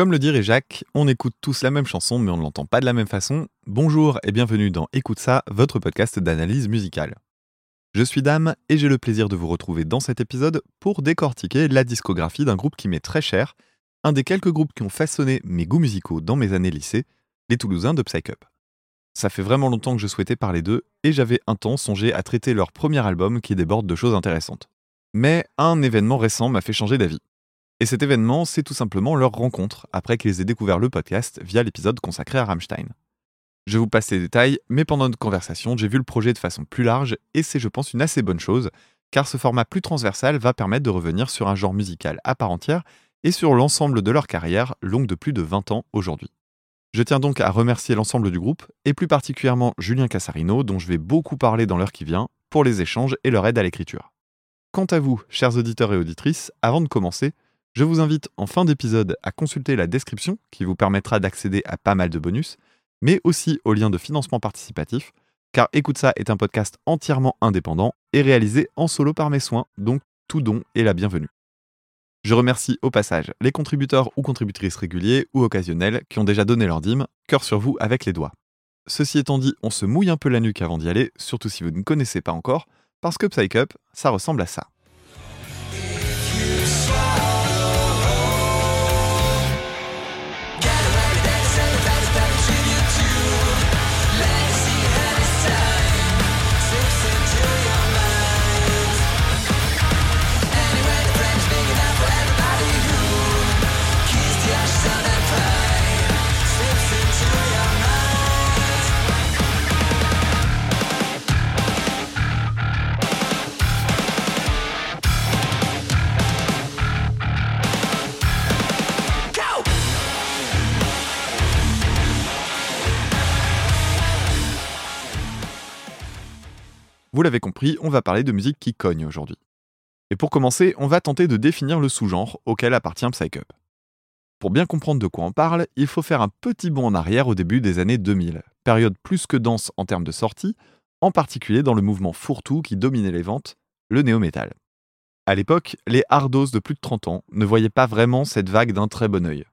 Comme le dirait Jacques, on écoute tous la même chanson mais on ne l'entend pas de la même façon. Bonjour et bienvenue dans Écoute ça, votre podcast d'analyse musicale. Je suis Dame et j'ai le plaisir de vous retrouver dans cet épisode pour décortiquer la discographie d'un groupe qui m'est très cher, un des quelques groupes qui ont façonné mes goûts musicaux dans mes années lycée, les Toulousains de Psych Up. Ça fait vraiment longtemps que je souhaitais parler d'eux et j'avais un temps songé à traiter leur premier album qui déborde de choses intéressantes. Mais un événement récent m'a fait changer d'avis. Et cet événement, c'est tout simplement leur rencontre après qu'ils aient découvert le podcast via l'épisode consacré à Rammstein. Je vous passe les détails, mais pendant notre conversation, j'ai vu le projet de façon plus large et c'est, je pense, une assez bonne chose, car ce format plus transversal va permettre de revenir sur un genre musical à part entière et sur l'ensemble de leur carrière, longue de plus de 20 ans aujourd'hui. Je tiens donc à remercier l'ensemble du groupe, et plus particulièrement Julien Cassarino, dont je vais beaucoup parler dans l'heure qui vient, pour les échanges et leur aide à l'écriture. Quant à vous, chers auditeurs et auditrices, avant de commencer, je vous invite en fin d'épisode à consulter la description qui vous permettra d'accéder à pas mal de bonus, mais aussi au lien de financement participatif, car Écoute ça est un podcast entièrement indépendant et réalisé en solo par mes soins, donc tout don est la bienvenue. Je remercie au passage les contributeurs ou contributrices réguliers ou occasionnels qui ont déjà donné leur dîme, cœur sur vous avec les doigts. Ceci étant dit, on se mouille un peu la nuque avant d'y aller, surtout si vous ne connaissez pas encore, parce que Psych Up, ça ressemble à ça. Vous l'avez compris, on va parler de musique qui cogne aujourd'hui. Et pour commencer, on va tenter de définir le sous-genre auquel appartient Psych Up. Pour bien comprendre de quoi on parle, il faut faire un petit bond en arrière au début des années 2000, période plus que dense en termes de sortie, en particulier dans le mouvement fourre-tout qui dominait les ventes, le néo-metal. À l'époque, les hardos de plus de 30 ans ne voyaient pas vraiment cette vague d'un très bon œil.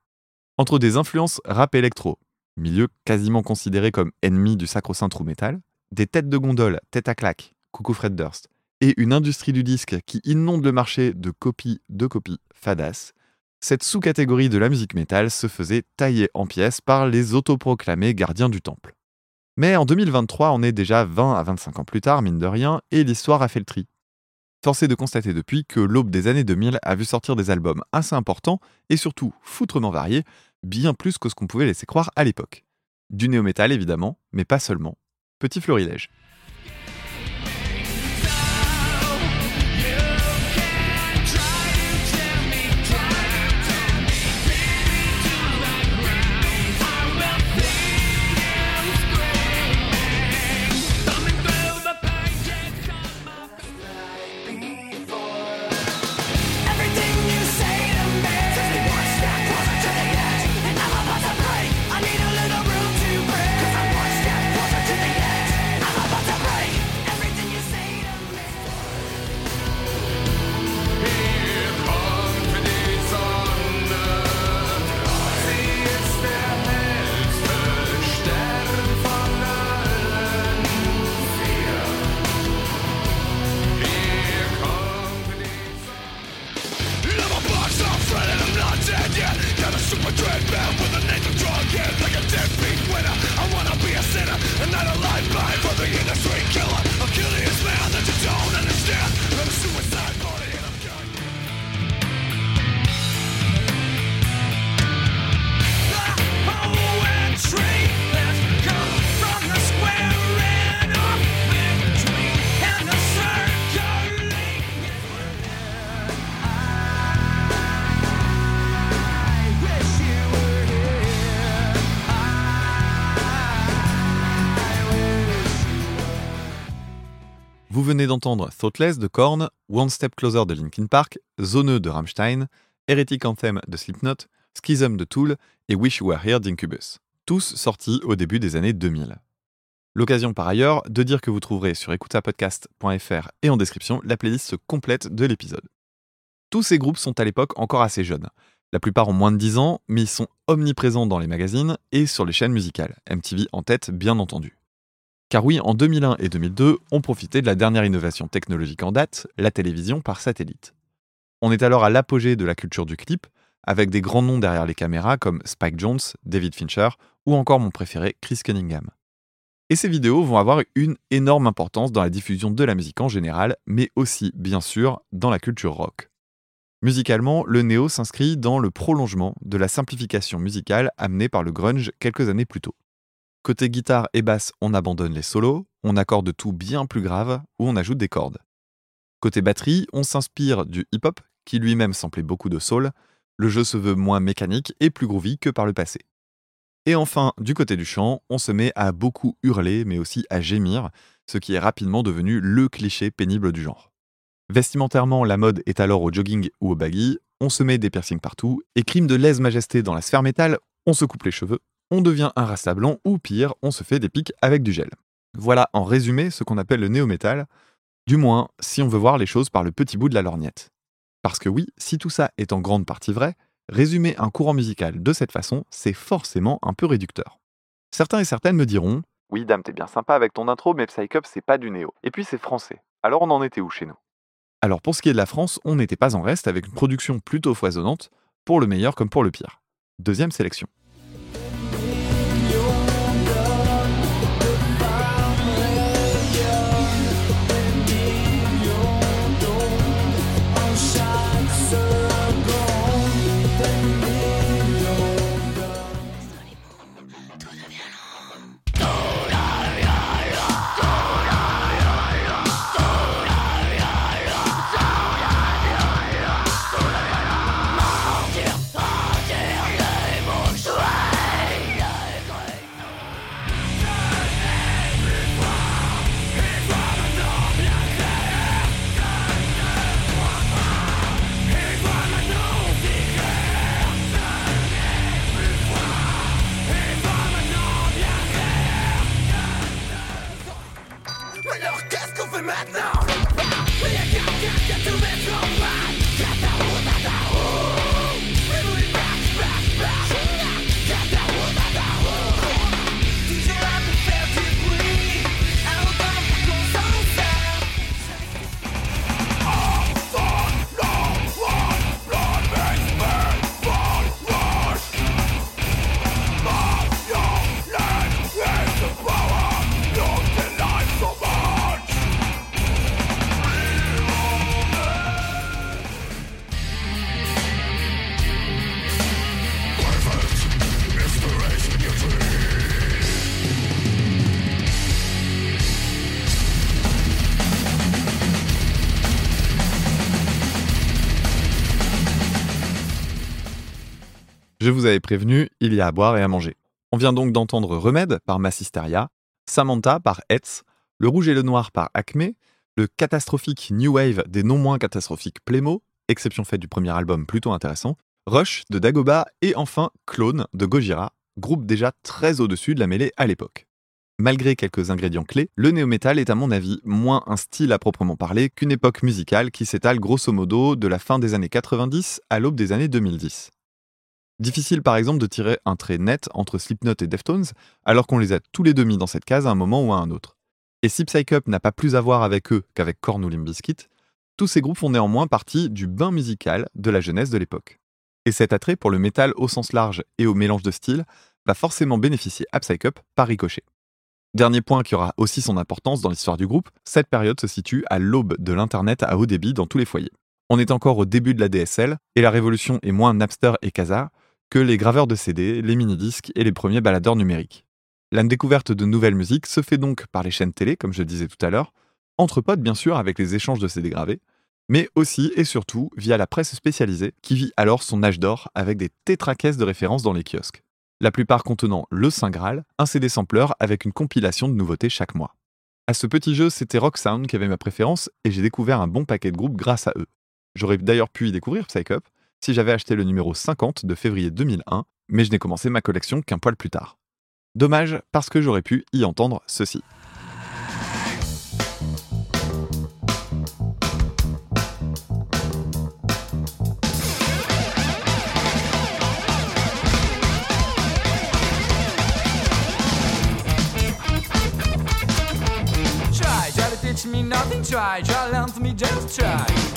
Entre des influences rap électro, milieu quasiment considéré comme ennemi du sacro-saint true metal, des têtes de gondole, tête à claque, coucou Fred Durst, et une industrie du disque qui inonde le marché de copies de copies fadas, cette sous-catégorie de la musique métal se faisait tailler en pièces par les autoproclamés gardiens du temple. Mais en 2023, on est déjà 20 à 25 ans plus tard, mine de rien, et l'histoire a fait le tri. Forcé de constater depuis que l'aube des années 2000 a vu sortir des albums assez importants et surtout foutrement variés, bien plus que ce qu'on pouvait laisser croire à l'époque. Du néo-métal évidemment, mais pas seulement. Petit florilège. D'entendre Thoughtless de Korn, One Step Closer de Linkin Park, Zoneux de Rammstein, Heretic Anthem de Slipknot, Schism de Tool et Wish You Were Here d'Incubus, tous sortis au début des années 2000. L'occasion par ailleurs de dire que vous trouverez sur écoutapodcast.fr et en description la playlist complète de l'épisode. Tous ces groupes sont à l'époque encore assez jeunes, La plupart ont moins de 10 ans, mais ils sont omniprésents dans les magazines et sur les chaînes musicales, MTV en tête bien entendu. Car oui, en 2001 et 2002, on profitait de la dernière innovation technologique en date, la télévision par satellite. On est alors à l'apogée de la culture du clip, avec des grands noms derrière les caméras comme Spike Jones, David Fincher ou encore mon préféré Chris Cunningham. Et ces vidéos vont avoir une énorme importance dans la diffusion de la musique en général, mais aussi, bien sûr, dans la culture rock. Musicalement, le néo s'inscrit dans le prolongement de la simplification musicale amenée par le grunge quelques années plus tôt. Côté guitare et basse, on abandonne les solos, on accorde tout bien plus grave ou on ajoute des cordes. Côté batterie, on s'inspire du hip-hop, qui lui-même samplait beaucoup de soul. Le jeu se veut moins mécanique et plus groovy que par le passé. Et enfin, du côté du chant, on se met à beaucoup hurler, mais aussi à gémir, ce qui est rapidement devenu le cliché pénible du genre. Vestimentairement, la mode est alors au jogging ou au baggy, on se met des piercings partout, et crime de lèse-majesté dans la sphère métal, on se coupe les cheveux, on devient un rasta blanc, ou pire, on se fait des pics avec du gel. Voilà en résumé ce qu'on appelle le néo-métal, du moins si on veut voir les choses par le petit bout de la lorgnette. Parce que oui, si tout ça est en grande partie vrai, résumer un courant musical de cette façon, c'est forcément un peu réducteur. Certains et certaines me diront Oui, dame, t'es bien sympa avec ton intro, mais Psycup, c'est pas du néo. Et puis c'est français. Alors on en était où chez nous? Alors pour ce qui est de la France, on n'était pas en reste avec une production plutôt foisonnante, pour le meilleur comme pour le pire. Deuxième sélection. Je vous avais prévenu, il y a à boire et à manger. On vient donc d'entendre Remède par Massisteria, Samantha par Hetz, Le Rouge et le Noir par Acme, le catastrophique New Wave des non moins catastrophiques Plémo, exception faite du premier album plutôt intéressant, Rush de Dagoba et enfin Clone de Gojira, groupe déjà très au-dessus de la mêlée à l'époque. Malgré quelques ingrédients clés, le néo-metal est à mon avis moins un style à proprement parler qu'une époque musicale qui s'étale grosso modo de la fin des années 90 à l'aube des années 2010. Difficile par exemple de tirer un trait net entre Slipknot et Deftones, alors qu'on les a tous les deux mis dans cette case à un moment ou à un autre. Et si Psycup n'a pas plus à voir avec eux qu'avec Korn ou Limp tous ces groupes font néanmoins partie du bain musical de la jeunesse de l'époque. Et cet attrait pour le métal au sens large et au mélange de styles va forcément bénéficier à Psycup par ricochet. Dernier point qui aura aussi son importance dans l'histoire du groupe, cette période se situe à l'aube de l'Internet à haut débit dans tous les foyers. On est encore au début de la DSL, et la révolution est moins Napster et Kazaa, que les graveurs de CD, les mini-disques et les premiers baladeurs numériques. La découverte de nouvelles musiques se fait donc par les chaînes télé, comme je disais tout à l'heure, entre potes bien sûr avec les échanges de CD gravés, mais aussi et surtout via la presse spécialisée qui vit alors son âge d'or avec des tétracaisses de références dans les kiosques. La plupart contenant le Saint Graal, un CD sampler avec une compilation de nouveautés chaque mois. À ce petit jeu, c'était Rock Sound qui avait ma préférence et j'ai découvert un bon paquet de groupes grâce à eux. J'aurais d'ailleurs pu y découvrir Psycup, si j'avais acheté le numéro 50 de février 2001, mais je n'ai commencé ma collection qu'un poil plus tard. Dommage parce que j'aurais pu y entendre ceci. Try, teach me nothing, try, learn me, just try.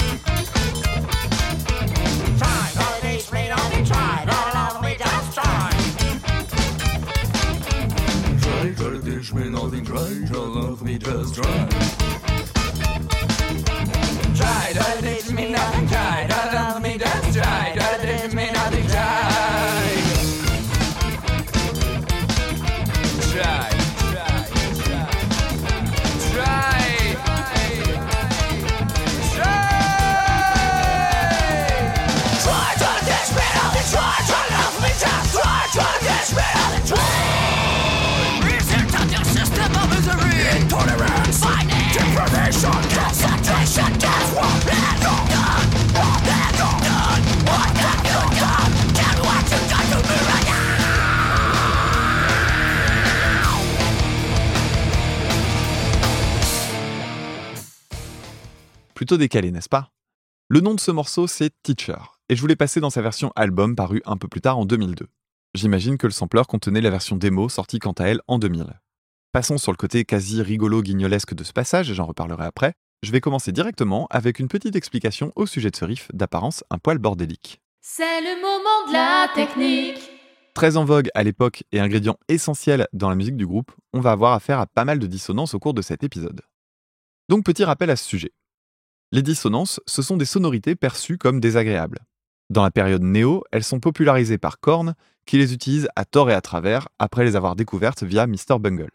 Try, try to teach me nothing, try. Try learn for me, just try. Try, try to teach me nothing, try. Try Plutôt décalé, n'est-ce pas? Le nom de ce morceau, c'est Teacher, et je voulais passer dans sa version album parue un peu plus tard en 2002. J'imagine que le sampler contenait la version démo sortie quant à elle en 2000. Passons sur le côté quasi rigolo guignolesque de ce passage, et j'en reparlerai après. Je vais commencer directement avec une petite explication au sujet de ce riff d'apparence un poil bordélique. C'est le moment de la technique. Très en vogue à l'époque et ingrédient essentiel dans la musique du groupe, on va avoir affaire à pas mal de dissonances au cours de cet épisode. Donc petit rappel à ce sujet. Les dissonances, ce sont des sonorités perçues comme désagréables. Dans la période néo, elles sont popularisées par Korn, qui les utilise à tort et à travers après les avoir découvertes via Mr. Bungle.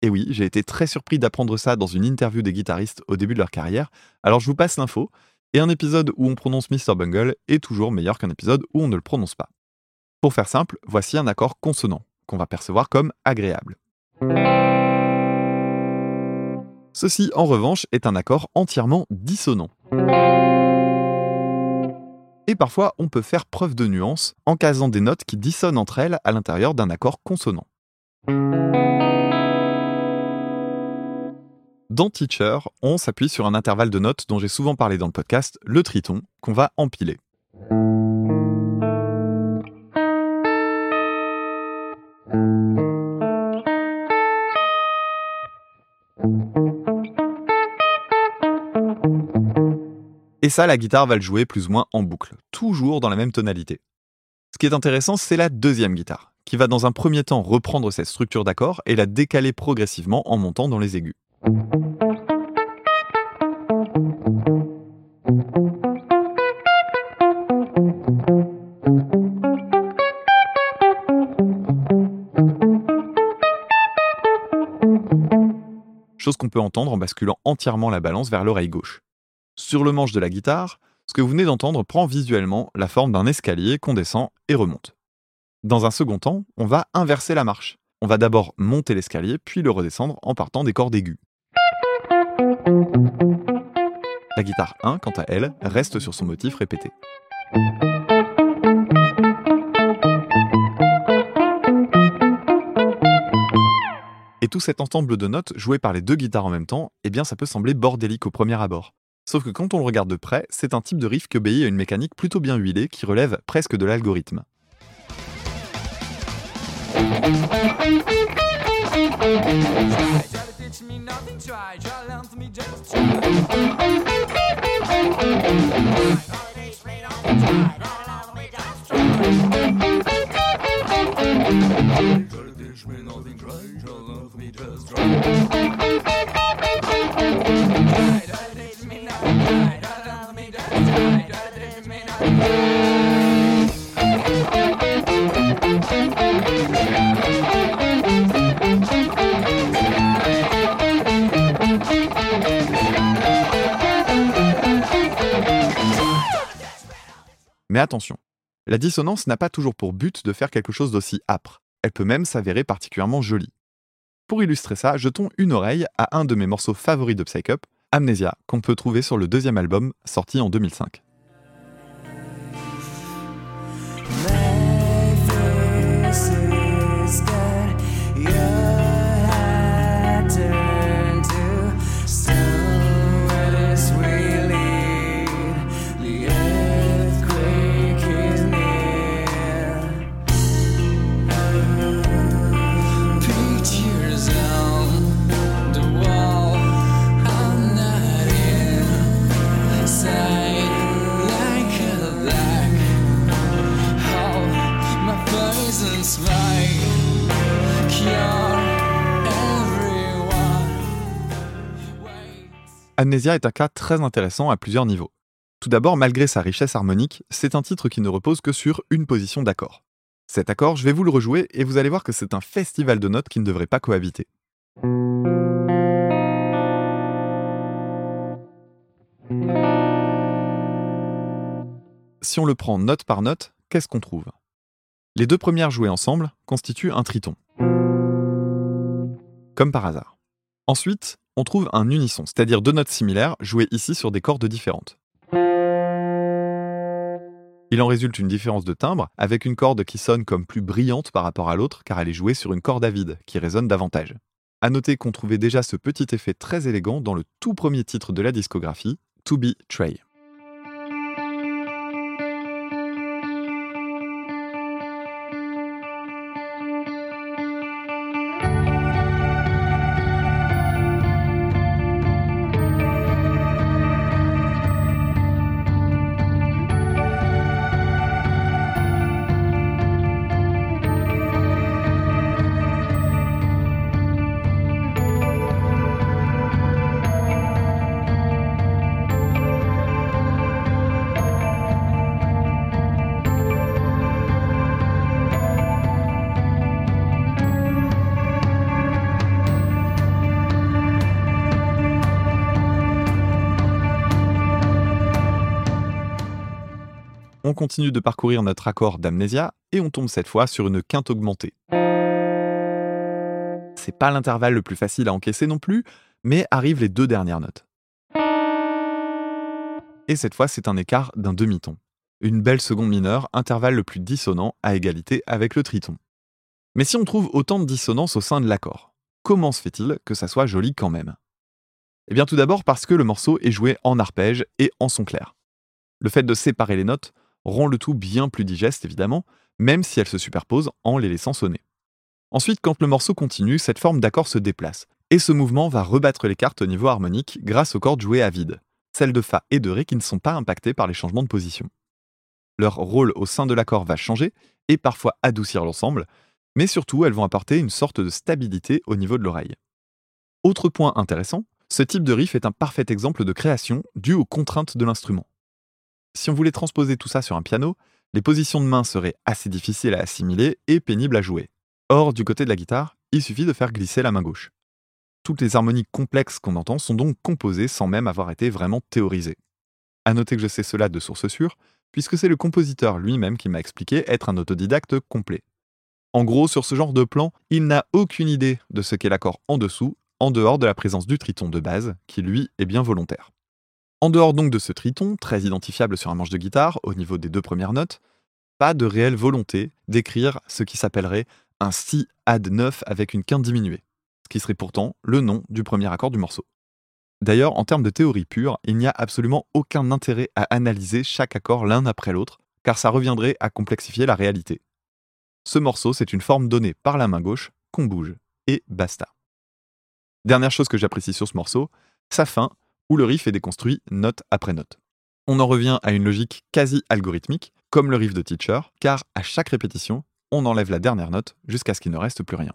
Et oui, j'ai été très surpris d'apprendre ça dans une interview des guitaristes au début de leur carrière, alors je vous passe l'info, et un épisode où on prononce Mr. Bungle est toujours meilleur qu'un épisode où on ne le prononce pas. Pour faire simple, voici un accord consonant, qu'on va percevoir comme agréable. Ceci, en revanche, est un accord entièrement dissonant. Et parfois, on peut faire preuve de nuance en casant des notes qui dissonnent entre elles à l'intérieur d'un accord consonant. Dans Teacher, on s'appuie sur un intervalle de notes dont j'ai souvent parlé dans le podcast, le triton, qu'on va empiler. Et ça, la guitare va le jouer plus ou moins en boucle, toujours dans la même tonalité. Ce qui est intéressant, c'est la deuxième guitare, qui va dans un premier temps reprendre cette structure d'accord et la décaler progressivement en montant dans les aigus. Chose qu'on peut entendre en basculant entièrement la balance vers l'oreille gauche. Sur le manche de la guitare, ce que vous venez d'entendre prend visuellement la forme d'un escalier qu'on descend et remonte. Dans un second temps, on va inverser la marche. On va d'abord monter l'escalier, puis le redescendre en partant des cordes aiguës. La guitare 1, quant à elle, reste sur son motif répété. Et tout cet ensemble de notes joué par les deux guitares en même temps, eh bien ça peut sembler bordélique au premier abord. Sauf que quand on le regarde de près, c'est un type de riff qui obéit à une mécanique plutôt bien huilée qui relève presque de l'algorithme. Attention, la dissonance n'a pas toujours pour but de faire quelque chose d'aussi âpre, elle peut même s'avérer particulièrement jolie. Pour illustrer ça, jetons une oreille à un de mes morceaux favoris de Psych Up, Amnesia, qu'on peut trouver sur le deuxième album sorti en 2005. Pictures Amnesia est un cas très intéressant à plusieurs niveaux. Tout d'abord, malgré sa richesse harmonique, c'est un titre qui ne repose que sur une position d'accord. Cet accord, je vais vous le rejouer et vous allez voir que c'est un festival de notes qui ne devrait pas cohabiter. Si on le prend note par note, qu'est-ce qu'on trouve? Les deux premières jouées ensemble constituent un triton. Comme par hasard. Ensuite, on trouve un unisson, c'est-à-dire deux notes similaires jouées ici sur des cordes différentes. Il en résulte une différence de timbre, avec une corde qui sonne comme plus brillante par rapport à l'autre car elle est jouée sur une corde à vide, qui résonne davantage. À noter qu'on trouvait déjà ce petit effet très élégant dans le tout premier titre de la discographie, To Be Trey. On continue de parcourir notre accord d'amnésia et on tombe cette fois sur une quinte augmentée. C'est pas l'intervalle le plus facile à encaisser non plus, mais arrivent les deux dernières notes. Et cette fois, c'est un écart d'un demi-ton. Une belle seconde mineure, intervalle le plus dissonant à égalité avec le triton. Mais si on trouve autant de dissonance au sein de l'accord, comment se fait-il que ça soit joli quand même? Eh bien tout d'abord parce que le morceau est joué en arpège et en son clair. Le fait de séparer les notes rend le tout bien plus digeste évidemment, même si elles se superposent en les laissant sonner. Ensuite, quand le morceau continue, cette forme d'accord se déplace, et ce mouvement va rebattre les cartes au niveau harmonique grâce aux cordes jouées à vide, celles de Fa et de Ré qui ne sont pas impactées par les changements de position. Leur rôle au sein de l'accord va changer et parfois adoucir l'ensemble, mais surtout elles vont apporter une sorte de stabilité au niveau de l'oreille. Autre point intéressant, ce type de riff est un parfait exemple de création due aux contraintes de l'instrument. Si on voulait transposer tout ça sur un piano, les positions de main seraient assez difficiles à assimiler et pénibles à jouer. Or, du côté de la guitare, il suffit de faire glisser la main gauche. Toutes les harmoniques complexes qu'on entend sont donc composées sans même avoir été vraiment théorisées. À noter que je sais cela de source sûre, puisque c'est le compositeur lui-même qui m'a expliqué être un autodidacte complet. En gros, sur ce genre de plan, il n'a aucune idée de ce qu'est l'accord en dessous, en dehors de la présence du triton de base, qui lui est bien volontaire. En dehors donc de ce triton, très identifiable sur un manche de guitare, au niveau des deux premières notes, pas de réelle volonté d'écrire ce qui s'appellerait un si add 9 avec une quinte diminuée, ce qui serait pourtant le nom du premier accord du morceau. D'ailleurs, en termes de théorie pure, il n'y a absolument aucun intérêt à analyser chaque accord l'un après l'autre, car ça reviendrait à complexifier la réalité. Ce morceau, c'est une forme donnée par la main gauche qu'on bouge, et basta. Dernière chose que j'apprécie sur ce morceau, sa fin, où le riff est déconstruit note après note. On en revient à une logique quasi algorithmique, comme le riff de Teacher, car à chaque répétition, on enlève la dernière note jusqu'à ce qu'il ne reste plus rien.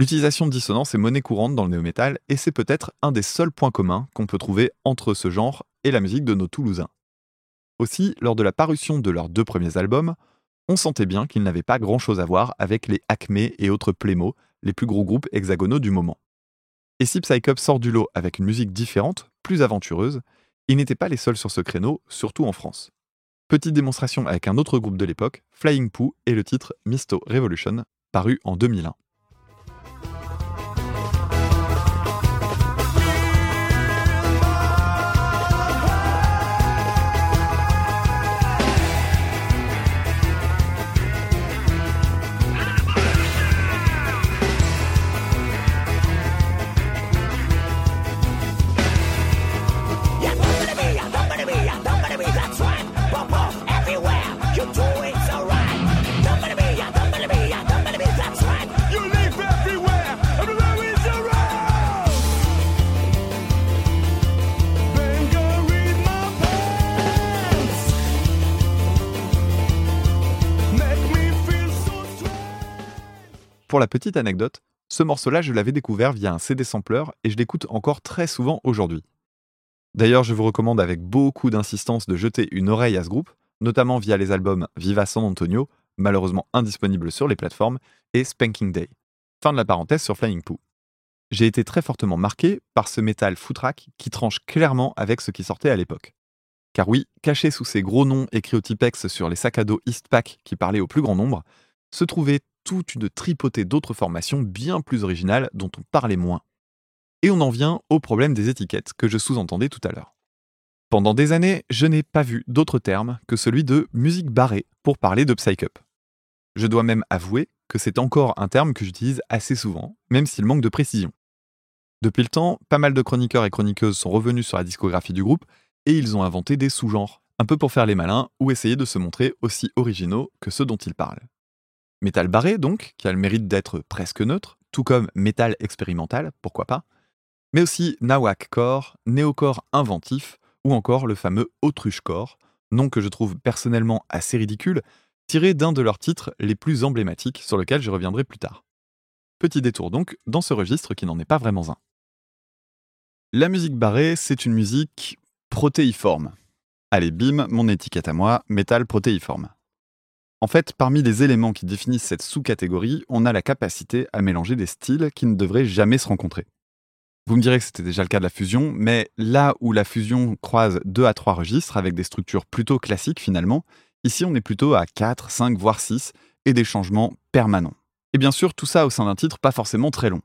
L'utilisation de dissonance est monnaie courante dans le néo-metal et c'est peut-être un des seuls points communs qu'on peut trouver entre ce genre et la musique de nos Toulousains. Aussi, lors de la parution de leurs deux premiers albums, on sentait bien qu'ils n'avaient pas grand-chose à voir avec les Acme et autres Plémo, les plus gros groupes hexagonaux du moment. Et si Psycup sort du lot avec une musique différente, plus aventureuse, ils n'étaient pas les seuls sur ce créneau, surtout en France. Petite démonstration avec un autre groupe de l'époque, Flying Poo et le titre Misto Revolution, paru en 2001. Pour la petite anecdote, ce morceau-là, je l'avais découvert via un CD sampler et je l'écoute encore très souvent aujourd'hui. D'ailleurs, je vous recommande avec beaucoup d'insistance de jeter une oreille à ce groupe, notamment via les albums Viva San Antonio, malheureusement indisponibles sur les plateformes, et Spanking Day. Fin de la parenthèse sur Flying Poo. J'ai été très fortement marqué par ce métal footrack qui tranche clairement avec ce qui sortait à l'époque. Car oui, caché sous ces gros noms écrits au Tipex sur les sacs à dos Eastpak qui parlaient au plus grand nombre, se trouvait toute une tripotée d'autres formations bien plus originales dont on parlait moins. Et on en vient au problème des étiquettes que je sous-entendais tout à l'heure. Pendant des années, je n'ai pas vu d'autre terme que celui de musique barrée pour parler de Psycup. Je dois même avouer que c'est encore un terme que j'utilise assez souvent, même s'il manque de précision. Depuis le temps, pas mal de chroniqueurs et chroniqueuses sont revenus sur la discographie du groupe et ils ont inventé des sous-genres, un peu pour faire les malins ou essayer de se montrer aussi originaux que ceux dont ils parlent. Métal barré, donc, qui a le mérite d'être presque neutre, tout comme métal expérimental, pourquoi pas, mais aussi nawak core, néocore inventif, ou encore le fameux autruche-core, nom que je trouve personnellement assez ridicule, tiré d'un de leurs titres les plus emblématiques sur lequel je reviendrai plus tard. Petit détour donc dans ce registre qui n'en est pas vraiment un. La musique barrée, c'est une musique protéiforme. Allez, bim, mon étiquette à moi, métal protéiforme. En fait, parmi les éléments qui définissent cette sous-catégorie, on a la capacité à mélanger des styles qui ne devraient jamais se rencontrer. Vous me direz que c'était déjà le cas de la fusion, mais là où la fusion croise 2 à 3 registres avec des structures plutôt classiques finalement, ici on est plutôt à 4, 5, voire 6 et des changements permanents. Et bien sûr, tout ça au sein d'un titre pas forcément très long.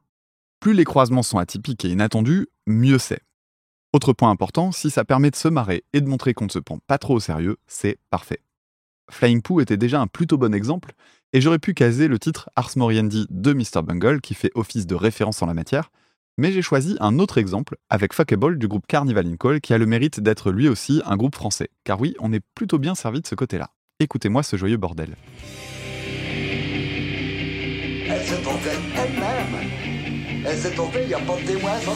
Plus les croisements sont atypiques et inattendus, mieux c'est. Autre point important, si ça permet de se marrer et de montrer qu'on ne se prend pas trop au sérieux, c'est parfait. Flying Poo était déjà un plutôt bon exemple, et j'aurais pu caser le titre Ars Moriendi de Mr. Bungle qui fait office de référence en la matière, mais j'ai choisi un autre exemple avec Fuckable du groupe Carnival in Call qui a le mérite d'être lui aussi un groupe français. Car oui, on est plutôt bien servi de ce côté-là. Écoutez-moi ce joyeux bordel. Elle elle-même. Elle s'est trompée, il n'y a pas de témoin sans.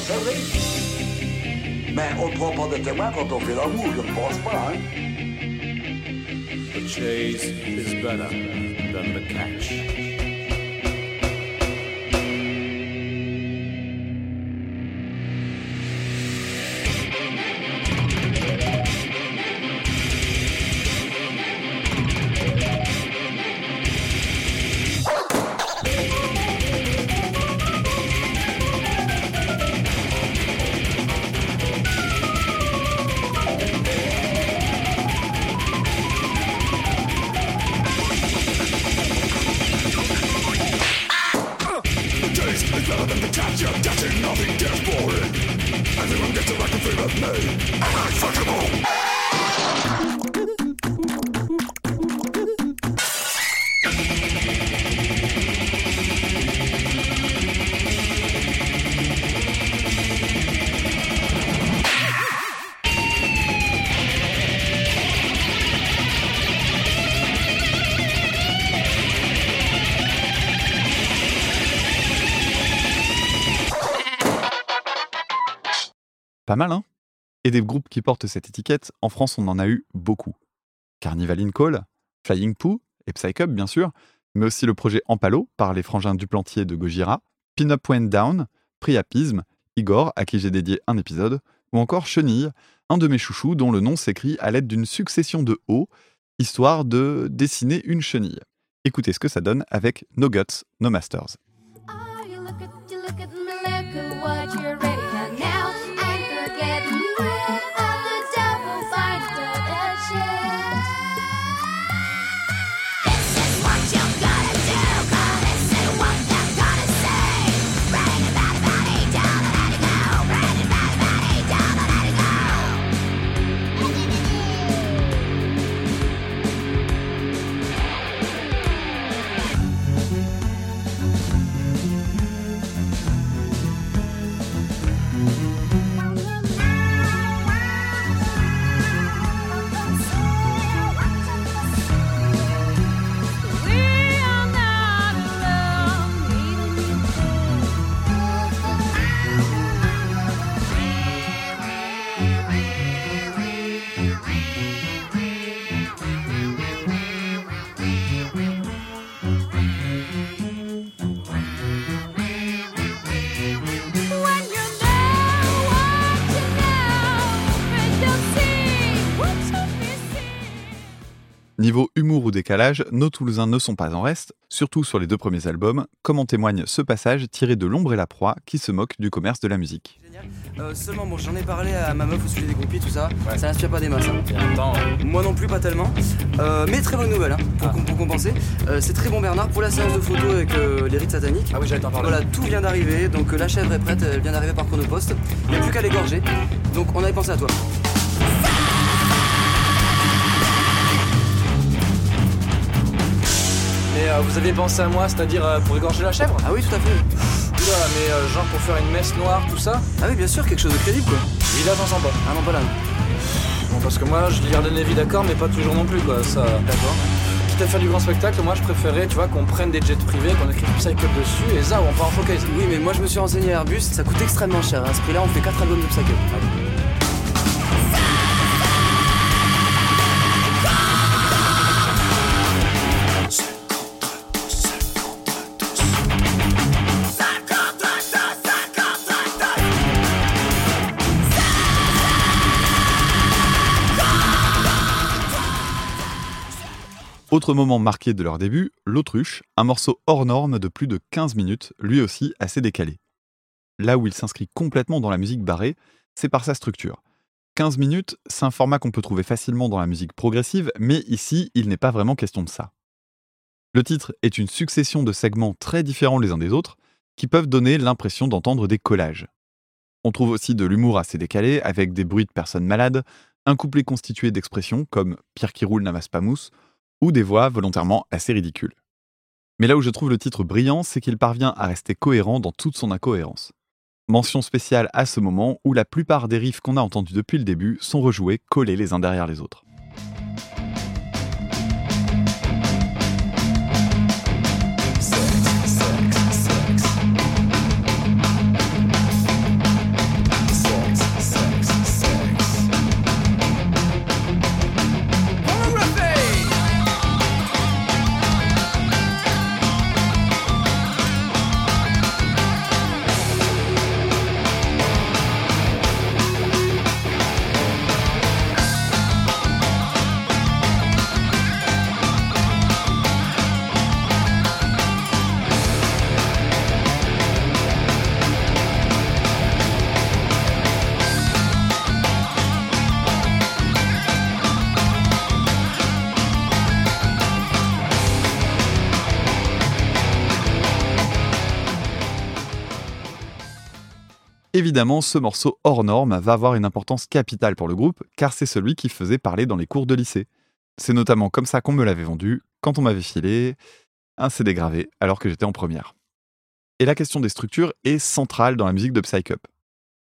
Mais on ne prend pas de témoin quand on fait l'amour, je ne pense pas, hein. The chase is better than the catch. Et des groupes qui portent cette étiquette, en France, on en a eu beaucoup. Carnival in Call, Flying Poo et Psycup, bien sûr, mais aussi le projet Ampalo par les frangins Duplantier de Gojira, Pin-Up Went Down, Priapisme, Igor, à qui j'ai dédié un épisode, ou encore Chenille, un de mes chouchous dont le nom s'écrit à l'aide d'une succession de O, histoire de dessiner une chenille. Écoutez ce que ça donne avec No Guts, No Masters. Décalage, nos Toulousains ne sont pas en reste, surtout sur les deux premiers albums, comme en témoigne ce passage tiré de L'ombre et la proie qui se moque du commerce de la musique. Euh, seulement, bon, j'en ai parlé à ma meuf au sujet des groupies, tout ça. Ça n'inspire pas des masses. hein. Temps, euh, Moi non plus, pas tellement. Euh, mais très bonne nouvelle, hein, pour, com- pour compenser. Euh, c'est très bon, Bernard, pour la séance de photos avec euh, les rites sataniques. ah oui, j'allais t'en parler. Voilà, tout vient d'arriver. Donc la chèvre est prête, elle vient d'arriver par chronopost. Il n'y a plus qu'à l'égorger. Donc on avait pensé à toi. Mais euh, vous aviez pensé à moi, c'est-à-dire euh, pour égorger la chèvre Ah oui, tout à fait. Oula, mais euh, genre pour faire une messe noire, tout ça Ah oui, bien sûr, quelque chose de crédible, quoi. J'en sens pas. Ah non, pas là. Bon, parce que moi, je lis Garden Levy, d'accord, mais pas toujours non plus, quoi. Ça... D'accord. Quitte à faire du grand spectacle, moi, je préférais, tu vois, qu'on prenne des jets privés, qu'on écrive Psycho dessus, et ça, on part en showcase. Oui, mais moi je me suis renseigné à Airbus, ça coûte extrêmement cher. À ce prix-là, on fait 4 albums de Psycho. Autre moment marqué de leur début, L'autruche, un morceau hors norme de plus de 15 minutes, lui aussi assez décalé. Là où il s'inscrit complètement dans la musique barrée, c'est par sa structure. 15 minutes, c'est un format qu'on peut trouver facilement dans la musique progressive, mais ici, il n'est pas vraiment question de ça. Le titre est une succession de segments très différents les uns des autres, qui peuvent donner l'impression d'entendre des collages. On trouve aussi de l'humour assez décalé, avec des bruits de personnes malades, un couplet constitué d'expressions comme Pierre qui roule n'amasse pas mousse, ou des voix volontairement assez ridicules. Mais là où je trouve le titre brillant, c'est qu'il parvient à rester cohérent dans toute son incohérence. Mention spéciale à ce moment où la plupart des riffs qu'on a entendus depuis le début sont rejoués, collés les uns derrière les autres. Évidemment, ce morceau hors norme va avoir une importance capitale pour le groupe, car c'est celui qui faisait parler dans les cours de lycée. C'est notamment comme ça qu'on me l'avait vendu, quand on m'avait filé un CD gravé, alors que j'étais en première. Et la question des structures est centrale dans la musique de Psych Up.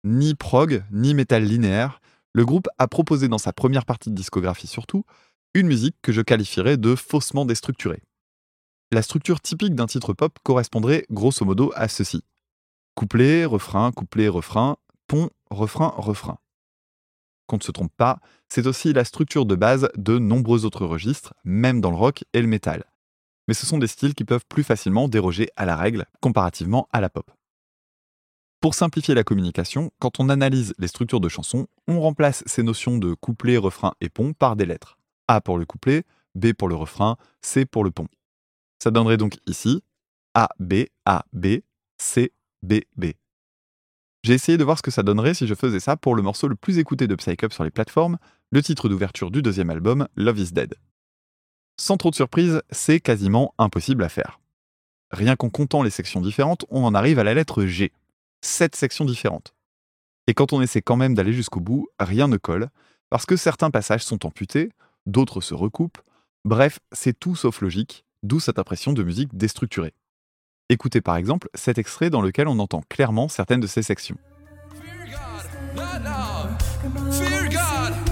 Ni prog, ni métal linéaire, le groupe a proposé dans sa première partie de discographie surtout, une musique que je qualifierais de faussement déstructurée. La structure typique d'un titre pop correspondrait grosso modo à ceci. Couplet, refrain, couplet, refrain, pont, refrain, refrain. Qu'on ne se trompe pas, c'est aussi la structure de base de nombreux autres registres, même dans le rock et le métal. Mais ce sont des styles qui peuvent plus facilement déroger à la règle comparativement à la pop. Pour simplifier la communication, quand on analyse les structures de chansons, on remplace ces notions de couplet, refrain et pont par des lettres. A pour le couplet, B pour le refrain, C pour le pont. Ça donnerait donc ici A, B, A, B, C, B, B. J'ai essayé de voir ce que ça donnerait si je faisais ça pour le morceau le plus écouté de Psych Up sur les plateformes, le titre d'ouverture du deuxième album, Love is Dead. Sans trop de surprise, c'est quasiment impossible à faire. Rien qu'en comptant les sections différentes, on en arrive à la lettre G. Sept sections différentes. Et quand on essaie quand même d'aller jusqu'au bout, rien ne colle, parce que certains passages sont amputés, d'autres se recoupent, bref, c'est tout sauf logique, d'où cette impression de musique déstructurée. Écoutez par exemple cet extrait dans lequel on entend clairement certaines de ces sections. Fear God,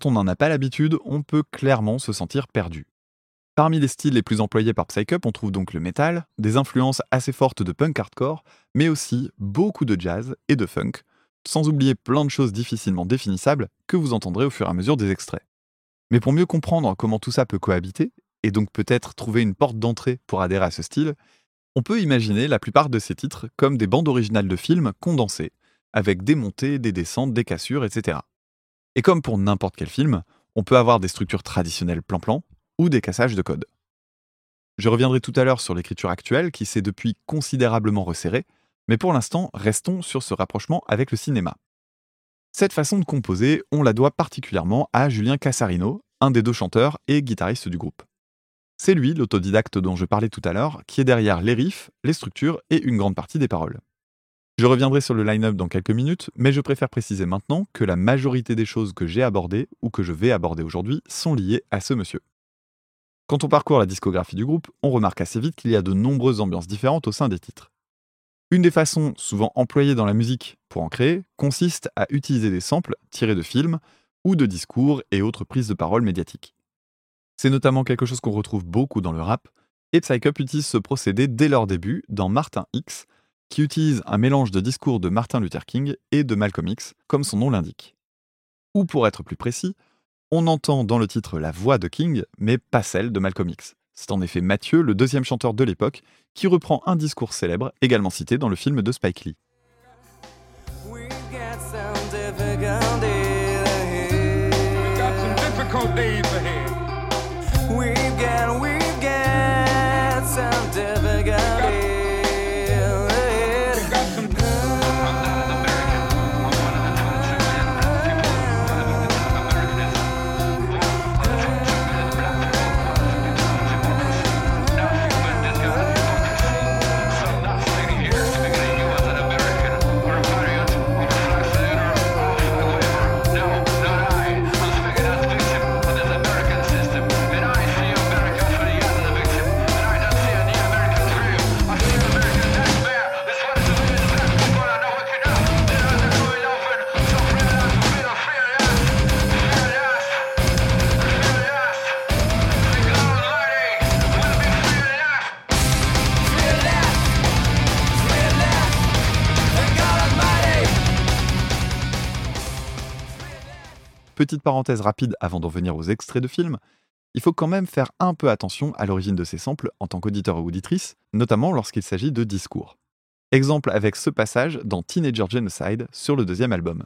quand on n'en a pas l'habitude, on peut clairement se sentir perdu. Parmi les styles les plus employés par Psycup, on trouve donc le metal, des influences assez fortes de punk hardcore, mais aussi beaucoup de jazz et de funk, sans oublier plein de choses difficilement définissables que vous entendrez au fur et à mesure des extraits. Mais pour mieux comprendre comment tout ça peut cohabiter, et donc peut-être trouver une porte d'entrée pour adhérer à ce style, on peut imaginer la plupart de ces titres comme des bandes originales de films condensées, avec des montées, des descentes, des cassures, etc. Et comme pour n'importe quel film, on peut avoir des structures traditionnelles plan-plan ou des cassages de code. Je reviendrai tout à l'heure sur l'écriture actuelle qui s'est depuis considérablement resserrée, mais pour l'instant, restons sur ce rapprochement avec le cinéma. Cette façon de composer, on la doit particulièrement à Julien Cassarino, un des deux chanteurs et guitaristes du groupe. C'est lui, l'autodidacte dont je parlais tout à l'heure, qui est derrière les riffs, les structures et une grande partie des paroles. Je reviendrai sur le line-up dans quelques minutes, mais je préfère préciser maintenant que la majorité des choses que j'ai abordées ou que je vais aborder aujourd'hui sont liées à ce monsieur. Quand on parcourt la discographie du groupe, on remarque assez vite qu'il y a de nombreuses ambiances différentes au sein des titres. Une des façons souvent employées dans la musique pour en créer consiste à utiliser des samples tirés de films ou de discours et autres prises de parole médiatiques. C'est notamment quelque chose qu'on retrouve beaucoup dans le rap, et Psycup utilise ce procédé dès leur début dans Martin X, qui utilise un mélange de discours de Martin Luther King et de Malcolm X, comme son nom l'indique. Ou pour être plus précis, on entend dans le titre la voix de King, mais pas celle de Malcolm X. C'est en effet Mathieu, le deuxième chanteur de l'époque, qui reprend un discours célèbre, également cité dans le film de Spike Lee. Petite parenthèse rapide avant d'en venir aux extraits de films, il faut quand même faire un peu attention à l'origine de ces samples en tant qu'auditeur ou auditrice, notamment lorsqu'il s'agit de discours. Exemple avec ce passage dans Teenager Genocide sur le deuxième album.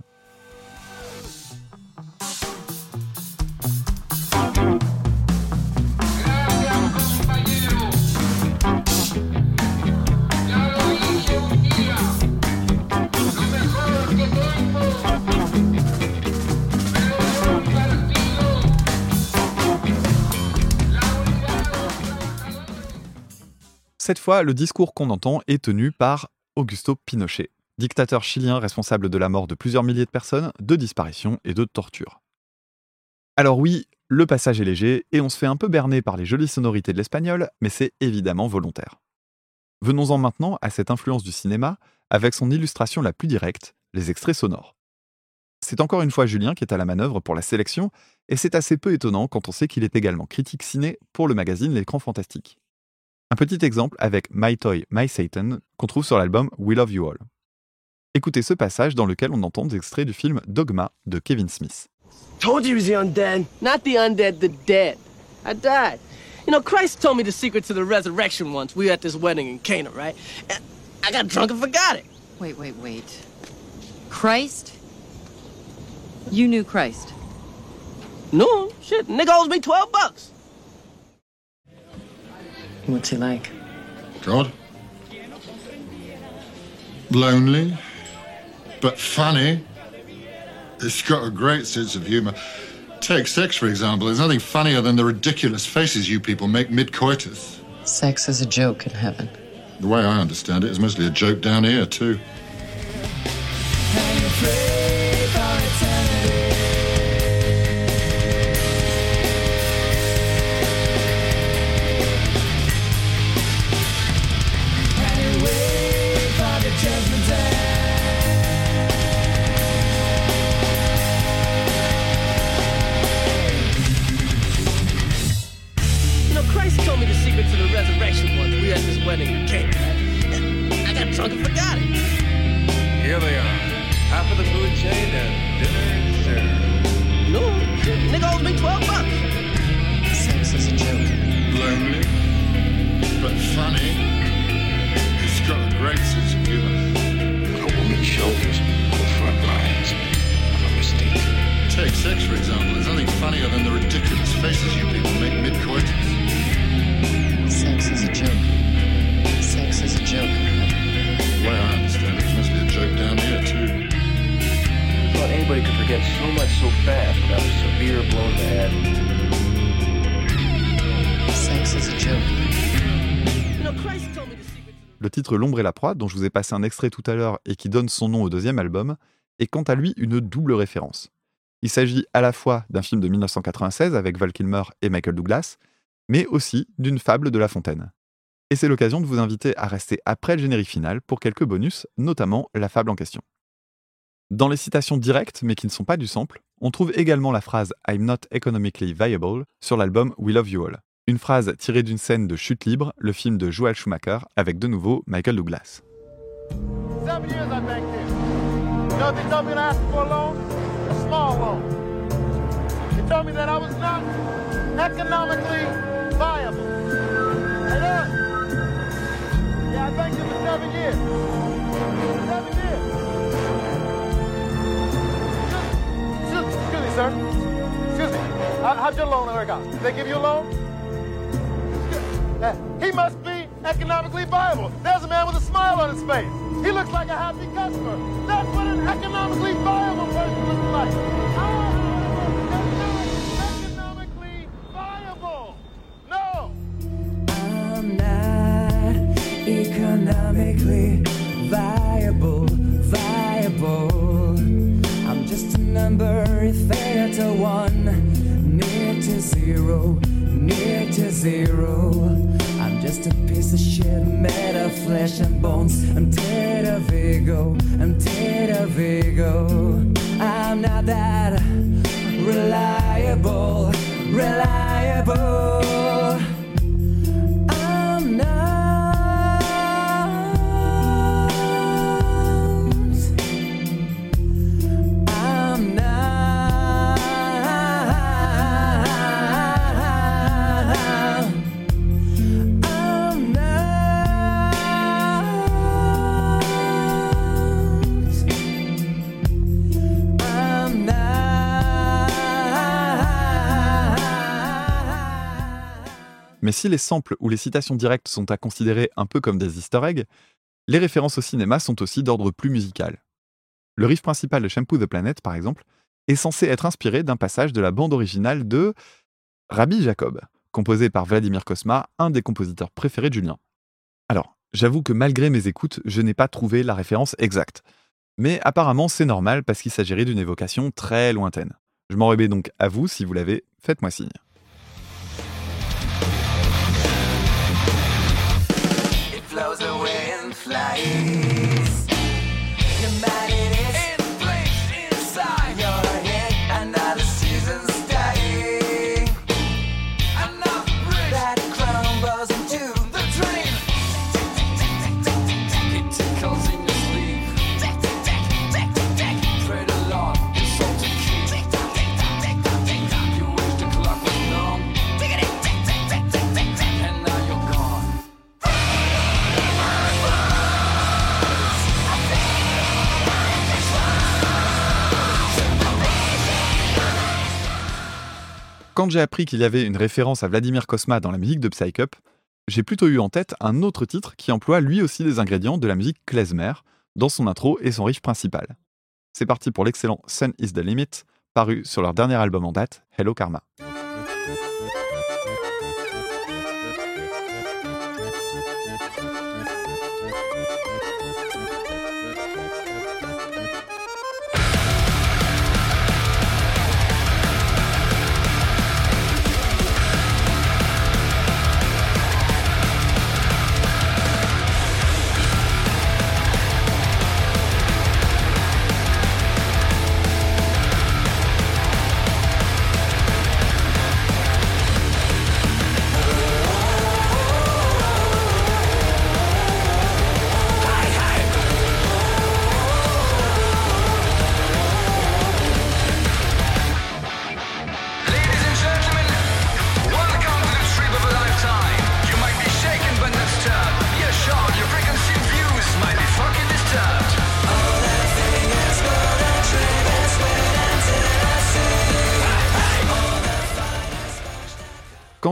Cette fois, le discours qu'on entend est tenu par Augusto Pinochet, dictateur chilien responsable de la mort de plusieurs milliers de personnes, de disparitions et de tortures. Alors oui, le passage est léger et on se fait un peu berner par les jolies sonorités de l'espagnol, mais c'est évidemment volontaire. Venons-en maintenant à cette influence du cinéma avec son illustration la plus directe, les extraits sonores. C'est encore une fois Julien qui est à la manœuvre pour la sélection, et c'est assez peu étonnant quand on sait qu'il est également critique ciné pour le magazine L'écran fantastique. Un petit exemple avec My Toy, My Satan, qu'on trouve sur l'album We Love You All. Écoutez ce passage dans lequel on entend des extraits du film Dogma de Kevin Smith. Told you he was the undead. Not the undead, the dead. I died. You know, Christ told me the secret to the resurrection once. We were at this wedding in Cana, right? And I got drunk and forgot it. Wait, wait, wait. Christ? You knew Christ. No, shit, nigga owes me 12 bucks. What's he like? God. Lonely, but funny. It's got a great sense of humor. Take sex, for example. There's nothing funnier than the ridiculous faces you people make mid coitus. Sex is a joke in heaven. The way I understand it, it's mostly a joke down here, too. Le titre L'ombre et la proie, dont je vous ai passé un extrait tout à l'heure et qui donne son nom au deuxième album, est quant à lui une double référence. Il s'agit à la fois d'un film de 1996 avec Val Kilmer et Michael Douglas, mais aussi d'une fable de La Fontaine. Et c'est l'occasion de vous inviter à rester après le générique final pour quelques bonus, notamment la fable en question. Dans les citations directes, mais qui ne sont pas du sample, on trouve également la phrase I'm not economically viable sur l'album We Love You All. Une phrase tirée d'une scène de Chute libre, le film de Joel Schumacher, avec de nouveau Michael Douglas. How'd loan they give you a loan? He must be economically viable. There's a man with a smile on his face. He looks like a happy customer. That's what an economically viable person looks like. Ah, economically viable. I'm not economically viable, viable. I'm just a number fair to one, near to zero, near to zero. Just a piece of shit made of flesh and bones. I'm dead of ego, I'm dead of ego. I'm not that reliable, reliable. Mais si les samples ou les citations directes sont à considérer un peu comme des easter eggs, les références au cinéma sont aussi d'ordre plus musical. Le riff principal de Shampoo the Planet, par exemple, est censé être inspiré d'un passage de la bande originale de Rabbi Jacob, composé par Vladimir Kosma, un des compositeurs préférés de Julien. Alors, j'avoue que malgré mes écoutes, je n'ai pas trouvé la référence exacte. Mais apparemment, c'est normal parce qu'il s'agirait d'une évocation très lointaine. Je m'en remets donc à vous, si vous l'avez, faites-moi signe. Yeah. Quand j'ai appris qu'il y avait une référence à Vladimir Kosma dans la musique de Psycup, j'ai plutôt eu en tête un autre titre qui emploie lui aussi des ingrédients de la musique klezmer dans son intro et son riff principal. C'est parti pour l'excellent Sun is the Limit, paru sur leur dernier album en date, Hello Karma.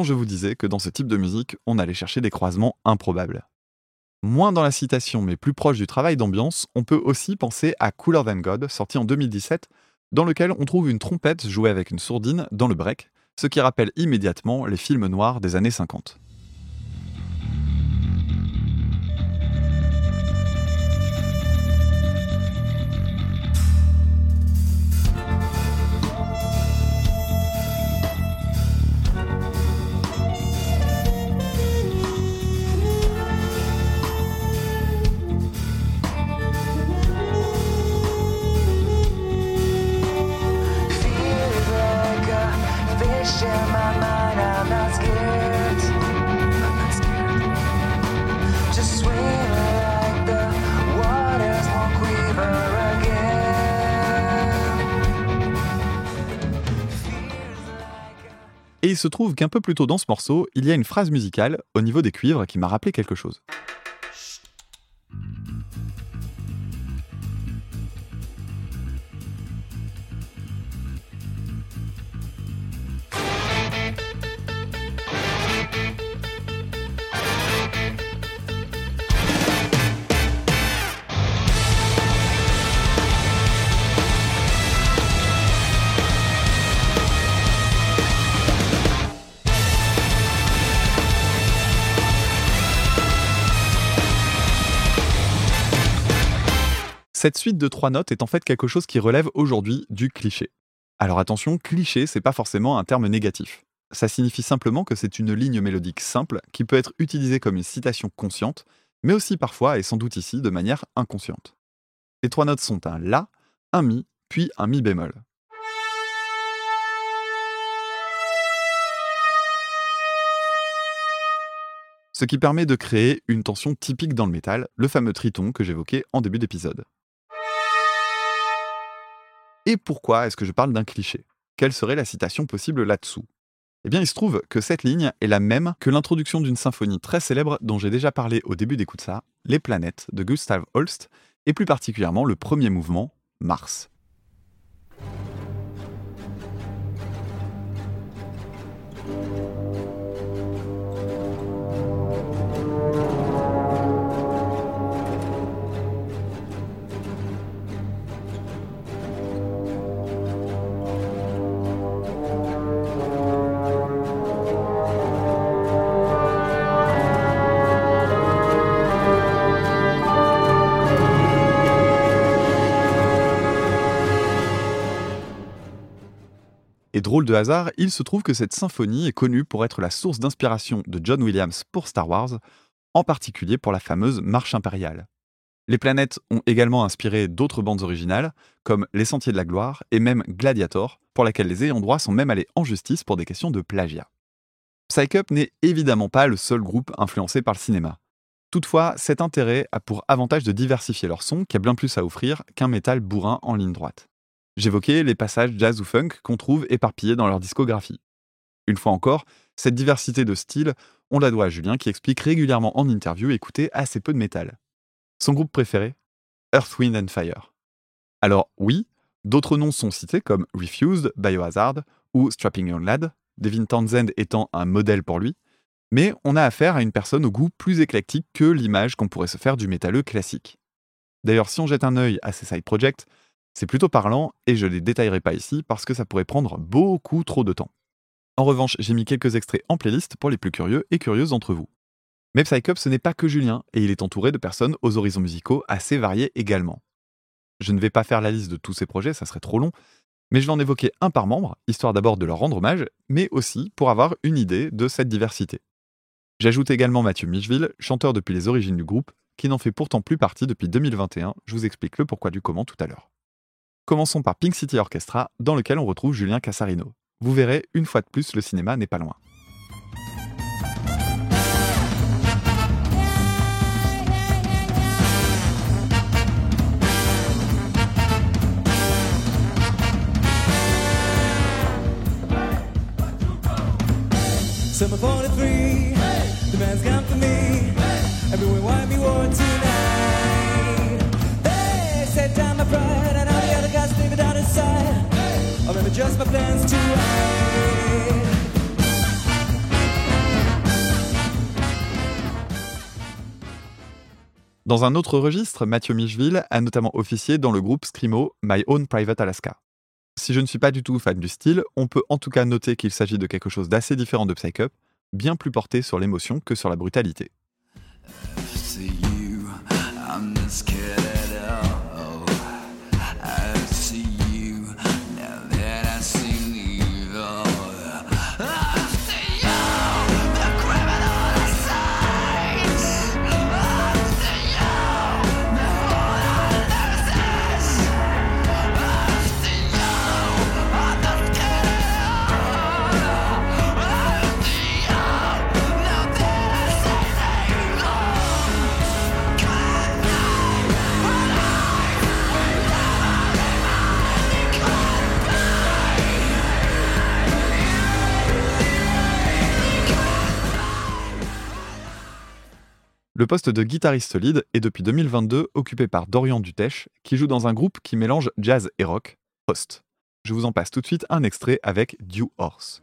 Je vous disais que dans ce type de musique, on allait chercher des croisements improbables. Moins dans la citation, mais plus proche du travail d'ambiance, on peut aussi penser à Cooler Than God, sorti en 2017, dans lequel on trouve une trompette jouée avec une sourdine dans le break, ce qui rappelle immédiatement les films noirs des années 50. Il se trouve qu'un peu plus tôt dans ce morceau, il y a une phrase musicale au niveau des cuivres qui m'a rappelé quelque chose. Cette suite de trois notes est en fait quelque chose qui relève aujourd'hui du cliché. Alors attention, cliché, c'est pas forcément un terme négatif. Ça signifie simplement que c'est une ligne mélodique simple qui peut être utilisée comme une citation consciente, mais aussi parfois, et sans doute ici, de manière inconsciente. Les trois notes sont un La, un Mi, puis un Mi bémol. Ce qui permet de créer une tension typique dans le métal, le fameux triton que j'évoquais en début d'épisode. Et pourquoi est-ce que je parle d'un cliché? Quelle serait la citation possible là-dessous? Eh bien, il se trouve que cette ligne est la même que l'introduction d'une symphonie très célèbre dont j'ai déjà parlé au début d'Écoute ça, Les planètes de Gustav Holst, et plus particulièrement le premier mouvement, Mars. Et drôle de hasard, il se trouve que cette symphonie est connue pour être la source d'inspiration de John Williams pour Star Wars, en particulier pour la fameuse Marche impériale. Les planètes ont également inspiré d'autres bandes originales, comme Les Sentiers de la Gloire et même Gladiator, pour laquelle les ayants droit sont même allés en justice pour des questions de plagiat. Psych Up n'est évidemment pas le seul groupe influencé par le cinéma. Toutefois, cet intérêt a pour avantage de diversifier leur son, qui a bien plus à offrir qu'un métal bourrin en ligne droite. J'évoquais les passages jazz ou funk qu'on trouve éparpillés dans leur discographie. Une fois encore, cette diversité de styles, on la doit à Julien qui explique régulièrement en interview écouter assez peu de métal. Son groupe préféré? Earth, Wind and Fire. Alors oui, d'autres noms sont cités comme Refused, Biohazard ou Strapping Young Lad, Devin Townsend étant un modèle pour lui, mais on a affaire à une personne au goût plus éclectique que l'image qu'on pourrait se faire du métalleux classique. D'ailleurs, si on jette un œil à ces side projects, c'est plutôt parlant et je les détaillerai pas ici parce que ça pourrait prendre beaucoup trop de temps. En revanche, j'ai mis quelques extraits en playlist pour les plus curieux et curieuses d'entre vous. Mais Psycup, ce n'est pas que Julien, et il est entouré de personnes aux horizons musicaux assez variés également. Je ne vais pas faire la liste de tous ces projets, ça serait trop long, mais je vais en évoquer un par membre, histoire d'abord de leur rendre hommage, mais aussi pour avoir une idée de cette diversité. J'ajoute également Mathieu Micheville, chanteur depuis les origines du groupe, qui n'en fait pourtant plus partie depuis 2021, je vous explique le pourquoi du comment tout à l'heure. Commençons par Pink City Orchestra, dans lequel on retrouve Julien Cassarino. Vous verrez, une fois de plus, le cinéma n'est pas loin. Summer 43, the man's come for me. Everyone want me war tonight. They set down my pride, dans un autre registre, Mathieu Micheville a notamment officié dans le groupe Scrimo My Own Private Alaska. Si je ne suis pas du tout fan du style, on peut en tout cas noter qu'il s'agit de quelque chose d'assez différent de psychop, bien plus porté sur l'émotion que sur la brutalité. Le poste de guitariste lead est depuis 2022 occupé par Dorian Dutèche, qui joue dans un groupe qui mélange jazz et rock, Host. Je vous en passe tout de suite un extrait avec Dew Horse.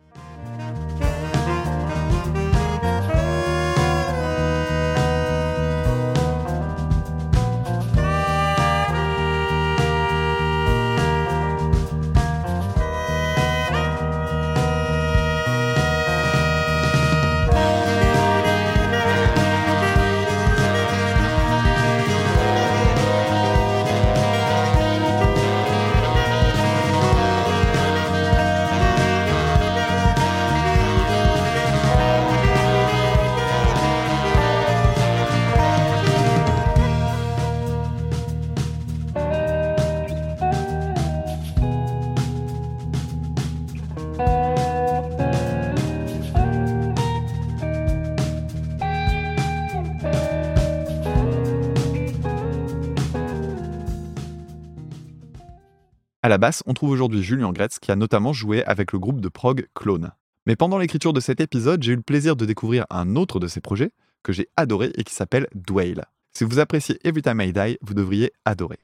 À la basse, on trouve aujourd'hui Julien Gretz qui a notamment joué avec le groupe de prog Clone. Mais pendant l'écriture de cet épisode, j'ai eu le plaisir de découvrir un autre de ses projets que j'ai adoré et qui s'appelle Dwale. Si vous appréciez Every Time I Die, vous devriez adorer.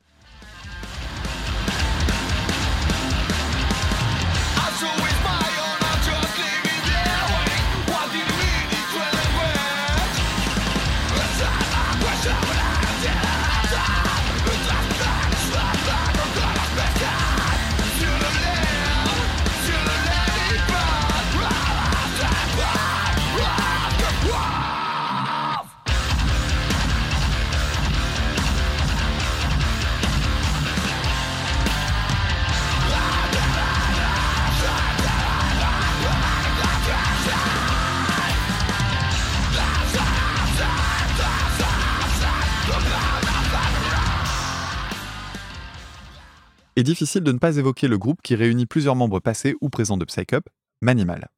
Et difficile de ne pas évoquer le groupe qui réunit plusieurs membres passés ou présents de Psych Up, Manimal.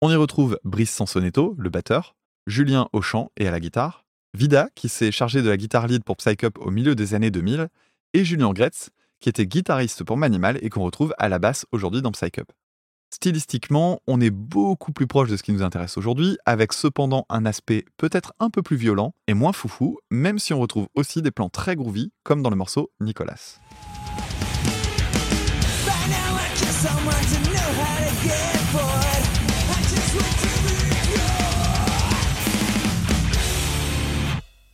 On y retrouve Brice Sansonetto, le batteur, Julien au chant et à la guitare, Vida, qui s'est chargé de la guitare lead pour Psych Up au milieu des années 2000, et Julien Gretz, qui était guitariste pour Manimal et qu'on retrouve à la basse aujourd'hui dans Psych Up. Stylistiquement, on est beaucoup plus proche de ce qui nous intéresse aujourd'hui, avec cependant un aspect peut-être un peu plus violent et moins foufou, même si on retrouve aussi des plans très groovy, comme dans le morceau Nicolas. Someone to know how to get bored. I just want to be pure.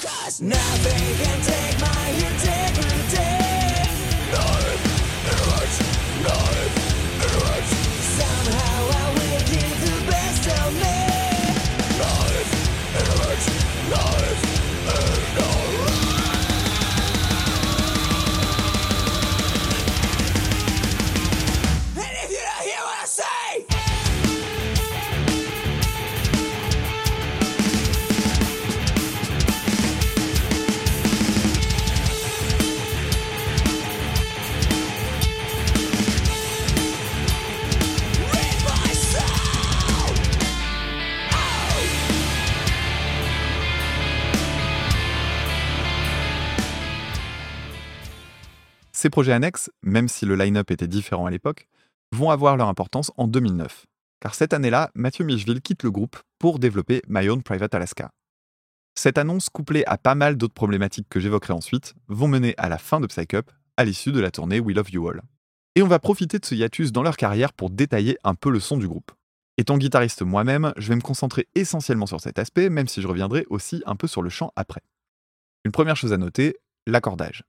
Cause nothing can take my integrity. Ces projets annexes, même si le line-up était différent à l'époque, vont avoir leur importance en 2009. Car cette année-là, Mathieu Micheville quitte le groupe pour développer My Own Private Alaska. Cette annonce, couplée à pas mal d'autres problématiques que j'évoquerai ensuite, vont mener à la fin de Psych Up, à l'issue de la tournée We Love You All. Et on va profiter de ce hiatus dans leur carrière pour détailler un peu le son du groupe. Étant guitariste moi-même, je vais me concentrer essentiellement sur cet aspect, même si je reviendrai aussi un peu sur le chant après. Une première chose à noter, l'accordage.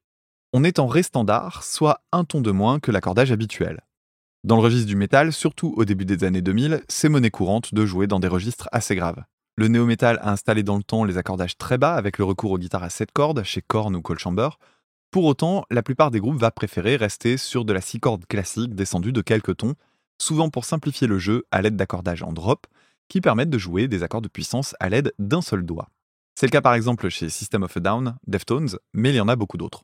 On est en ré standard, soit un ton de moins que l'accordage habituel. Dans le registre du métal, surtout au début des années 2000, c'est monnaie courante de jouer dans des registres assez graves. Le néo-metal a installé dans le temps les accordages très bas avec le recours aux guitares à 7 cordes chez Korn ou Cold Chamber. Pour autant, la plupart des groupes va préférer rester sur de la 6 cordes classique descendue de quelques tons, souvent pour simplifier le jeu à l'aide d'accordages en drop qui permettent de jouer des accords de puissance à l'aide d'un seul doigt. C'est le cas par exemple chez System of a Down, Deftones, mais il y en a beaucoup d'autres.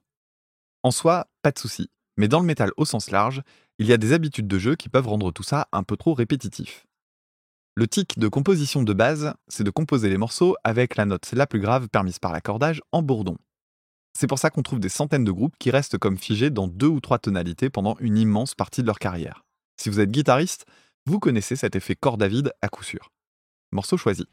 En soi, pas de souci, mais dans le métal au sens large, il y a des habitudes de jeu qui peuvent rendre tout ça un peu trop répétitif. Le tic de composition de base, c'est de composer les morceaux avec la note la plus grave permise par l'accordage en bourdon. C'est pour ça qu'on trouve des centaines de groupes qui restent comme figés dans deux ou trois tonalités pendant une immense partie de leur carrière. Si vous êtes guitariste, vous connaissez cet effet corde à vide à coup sûr. Morceau choisi.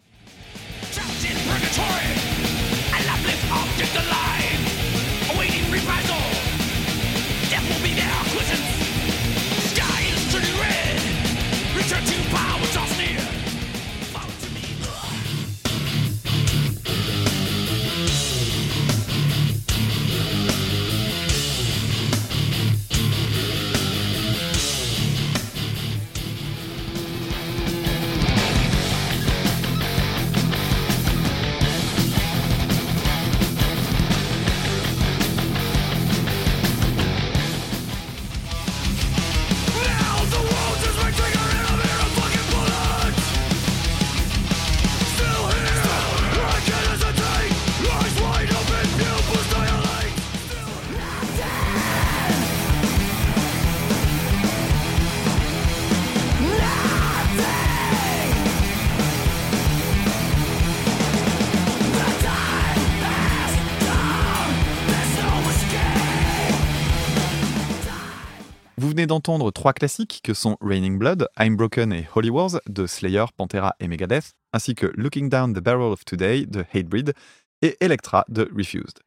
D'entendre trois classiques que sont Raining Blood, I'm Broken et Holy Wars de Slayer, Pantera et Megadeth, ainsi que Looking Down the Barrel of Today de Hatebreed et Electra de Refused.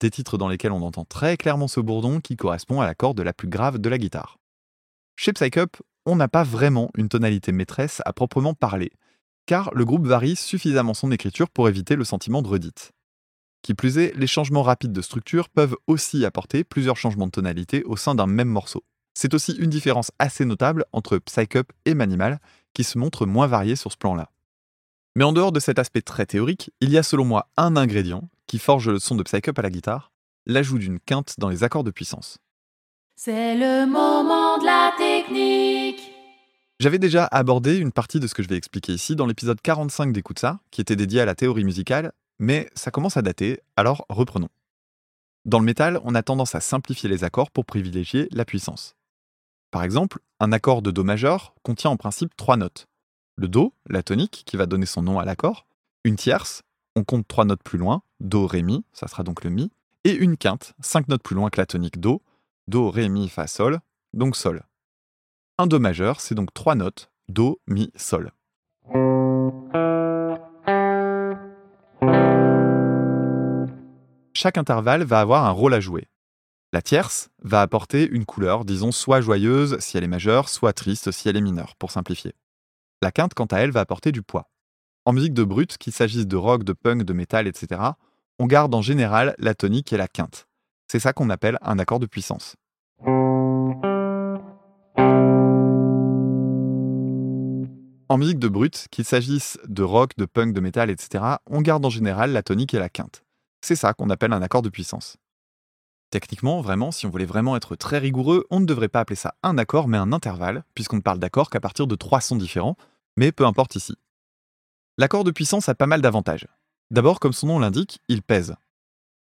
Des titres dans lesquels on entend très clairement ce bourdon qui correspond à la corde la plus grave de la guitare. Chez Psycup, on n'a pas vraiment une tonalité maîtresse à proprement parler, car le groupe varie suffisamment son écriture pour éviter le sentiment de redite. Qui plus est, les changements rapides de structure peuvent aussi apporter plusieurs changements de tonalité au sein d'un même morceau. C'est aussi une différence assez notable entre Psycup et Manimal, qui se montrent moins variés sur ce plan-là. Mais en dehors de cet aspect très théorique, il y a selon moi un ingrédient qui forge le son de Psycup à la guitare, l'ajout d'une quinte dans les accords de puissance. C'est le moment de la technique. J'avais déjà abordé une partie de ce que je vais expliquer ici dans l'épisode 45 d'Écoute ça, qui était dédié à la théorie musicale, mais ça commence à dater, alors reprenons. Dans le métal, on a tendance à simplifier les accords pour privilégier la puissance. Par exemple, un accord de Do majeur contient en principe trois notes. Le Do, la tonique, qui va donner son nom à l'accord, une tierce, on compte trois notes plus loin, Do, Ré, Mi, ça sera donc le Mi, et une quinte, cinq notes plus loin que la tonique Do, Do, Ré, Mi, Fa, Sol, donc Sol. Un Do majeur, c'est donc trois notes, Do, Mi, Sol. Chaque intervalle va avoir un rôle à jouer. La tierce va apporter une couleur, disons, soit joyeuse si elle est majeure, soit triste si elle est mineure, pour simplifier. La quinte, quant à elle, va apporter du poids. En musique de brut, qu'il s'agisse de rock, de punk, de métal, etc., on garde en général la tonique et la quinte. C'est ça qu'on appelle un accord de puissance. En musique de brut, qu'il s'agisse de rock, de punk, de métal, etc., on garde en général la tonique et la quinte. C'est ça qu'on appelle un accord de puissance. Techniquement, vraiment, si on voulait vraiment être très rigoureux, on ne devrait pas appeler ça un accord, mais un intervalle, puisqu'on ne parle d'accords qu'à partir de trois sons différents, mais peu importe ici. L'accord de puissance a pas mal d'avantages. D'abord, comme son nom l'indique, il pèse.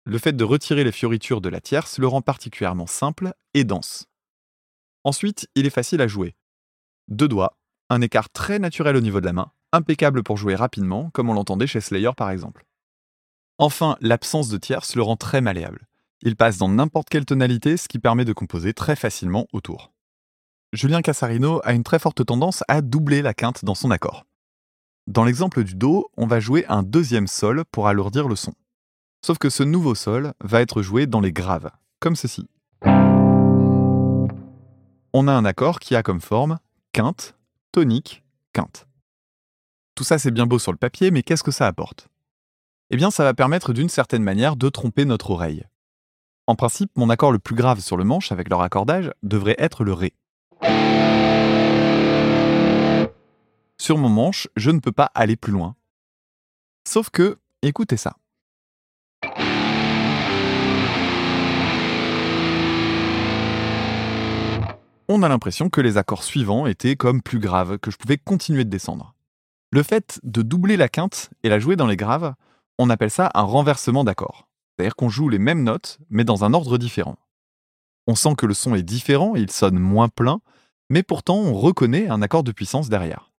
Le fait de retirer les fioritures de la tierce le rend particulièrement simple et dense. Ensuite, il est facile à jouer. Deux doigts, un écart très naturel au niveau de la main, impeccable pour jouer rapidement, comme on l'entendait chez Slayer par exemple. Enfin, l'absence de tierce le rend très malléable. Il passe dans n'importe quelle tonalité, ce qui permet de composer très facilement autour. Julien Cassarino a une très forte tendance à doubler la quinte dans son accord. Dans l'exemple du Do, on va jouer un deuxième sol pour alourdir le son. Sauf que ce nouveau sol va être joué dans les graves, comme ceci. On a un accord qui a comme forme quinte, tonique, quinte. Tout ça c'est bien beau sur le papier, mais qu'est-ce que ça apporte? Eh bien ça va permettre d'une certaine manière de tromper notre oreille. En principe, mon accord le plus grave sur le manche avec leur accordage devrait être le Ré. Sur mon manche, je ne peux pas aller plus loin. Sauf que, écoutez ça. On a l'impression que les accords suivants étaient comme plus graves, que je pouvais continuer de descendre. Le fait de doubler la quinte et la jouer dans les graves, on appelle ça un renversement d'accord. C'est-à-dire qu'on joue les mêmes notes, mais dans un ordre différent. On sent que le son est différent, il sonne moins plein, mais pourtant on reconnaît un accord de puissance derrière.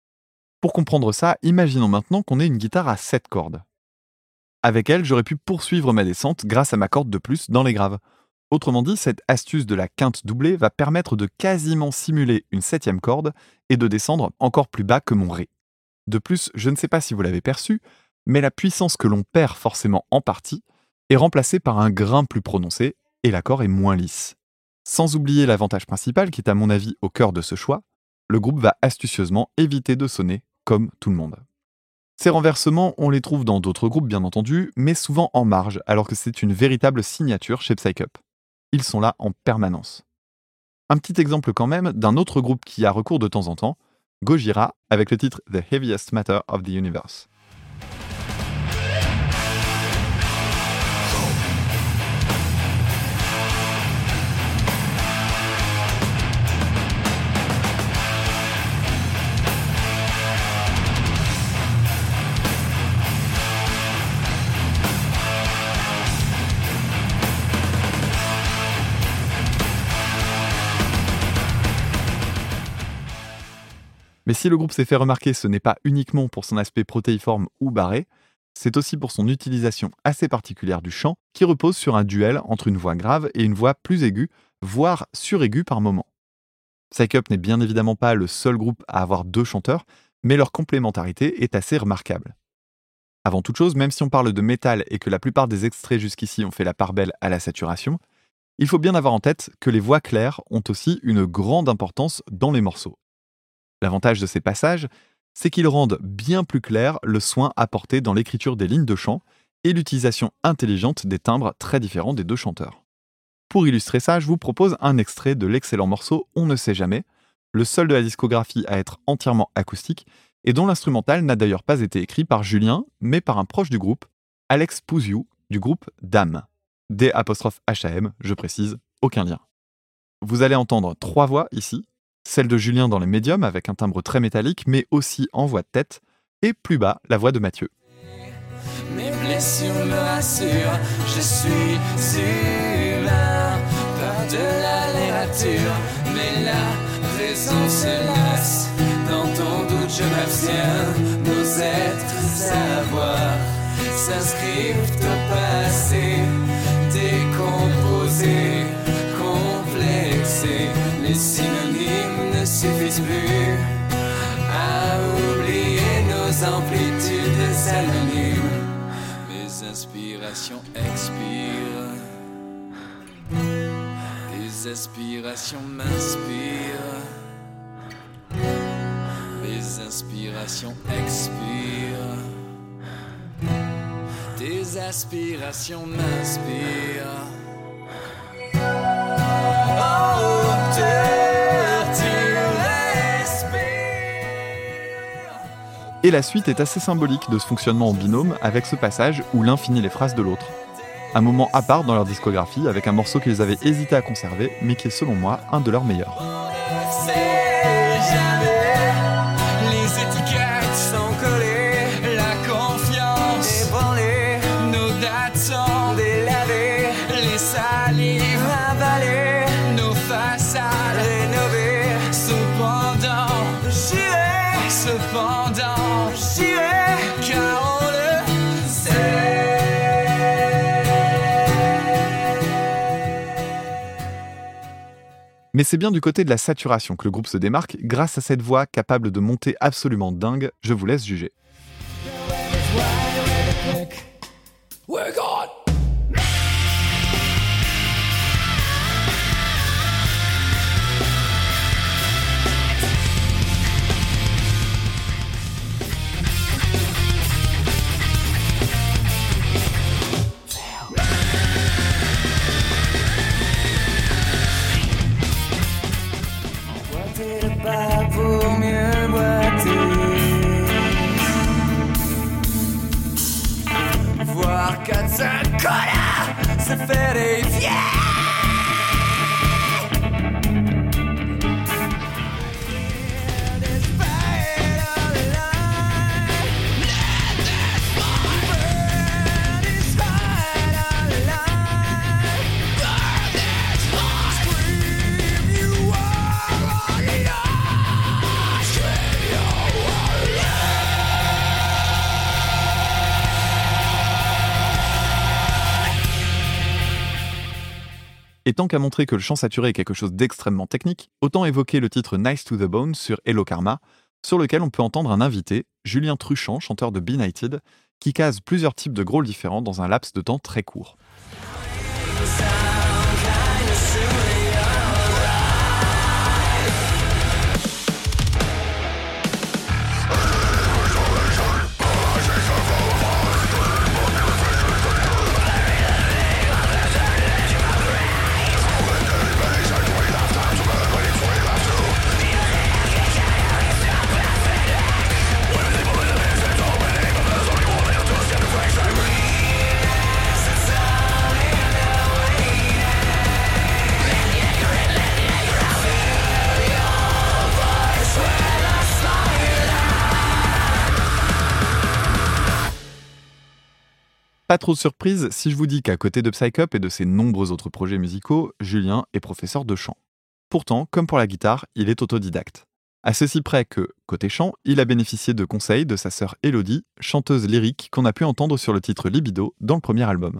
Pour comprendre ça, imaginons maintenant qu'on ait une guitare à 7 cordes. Avec elle, j'aurais pu poursuivre ma descente grâce à ma corde de plus dans les graves. Autrement dit, cette astuce de la quinte doublée va permettre de quasiment simuler une septième corde et de descendre encore plus bas que mon Ré. De plus, je ne sais pas si vous l'avez perçu, mais la puissance que l'on perd forcément en partie est remplacée par un grain plus prononcé et l'accord est moins lisse. Sans oublier l'avantage principal qui est à mon avis au cœur de ce choix, le groupe va astucieusement éviter de sonner comme tout le monde. Ces renversements, on les trouve dans d'autres groupes bien entendu, mais souvent en marge, alors que c'est une véritable signature chez Psycup. Ils sont là en permanence. Un petit exemple quand même d'un autre groupe qui a recours de temps en temps, Gojira, avec le titre The Heaviest Matter of the Universe. Mais si le groupe s'est fait remarquer, ce n'est pas uniquement pour son aspect protéiforme ou barré, c'est aussi pour son utilisation assez particulière du chant, qui repose sur un duel entre une voix grave et une voix plus aiguë, voire suraiguë par moment. Psycup n'est bien évidemment pas le seul groupe à avoir deux chanteurs, mais leur complémentarité est assez remarquable. Avant toute chose, même si on parle de métal et que la plupart des extraits jusqu'ici ont fait la part belle à la saturation, il faut bien avoir en tête que les voix claires ont aussi une grande importance dans les morceaux. L'avantage de ces passages, c'est qu'ils rendent bien plus clair le soin apporté dans l'écriture des lignes de chant et l'utilisation intelligente des timbres très différents des deux chanteurs. Pour illustrer ça, je vous propose un extrait de l'excellent morceau On ne sait jamais, le seul de la discographie à être entièrement acoustique et dont l'instrumental n'a d'ailleurs pas été écrit par Julien, mais par un proche du groupe, Alex Pouziou, du groupe DAM. D-HAM, je précise, aucun lien. Vous allez entendre trois voix ici, celle de Julien dans les médiums avec un timbre très métallique, mais aussi en voix de tête, et plus bas, la voix de Mathieu. Mes blessures me rassurent, je suis humain, pas de la littérature, mais la raison se lasse. Dans ton doute, je m'abstiens, nos êtres savoirs s'inscrivent à oublier nos amplitudes anonymes. Mes inspirations expirent, tes aspirations m'inspirent. Mes inspirations expirent, tes aspirations m'inspirent. Oh, Et la suite est assez symbolique de ce fonctionnement en binôme avec ce passage où l'un finit les phrases de l'autre. Un moment à part dans leur discographie avec un morceau qu'ils avaient hésité à conserver, mais qui est selon moi un de leurs meilleurs. Mais c'est bien du côté de la saturation que le groupe se démarque grâce à cette voix capable de monter absolument dingue, je vous laisse juger. confetti Et tant qu'à montrer que le chant saturé est quelque chose d'extrêmement technique, autant évoquer le titre Nice to the Bone sur Hello Karma, sur lequel on peut entendre un invité, Julien Truchant, chanteur de Benighted, qui case plusieurs types de growls différents dans un laps de temps très court. Pas trop de surprise si je vous dis qu'à côté de Psycup et de ses nombreux autres projets musicaux, Julien est professeur de chant. Pourtant, comme pour la guitare, il est autodidacte. À ceci près que, côté chant, il a bénéficié de conseils de sa sœur Elodie, chanteuse lyrique qu'on a pu entendre sur le titre Libido dans le premier album.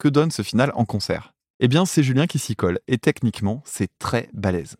Que donne ce final en concert Eh bien, c'est Julien qui s'y colle, et techniquement, c'est très balèze.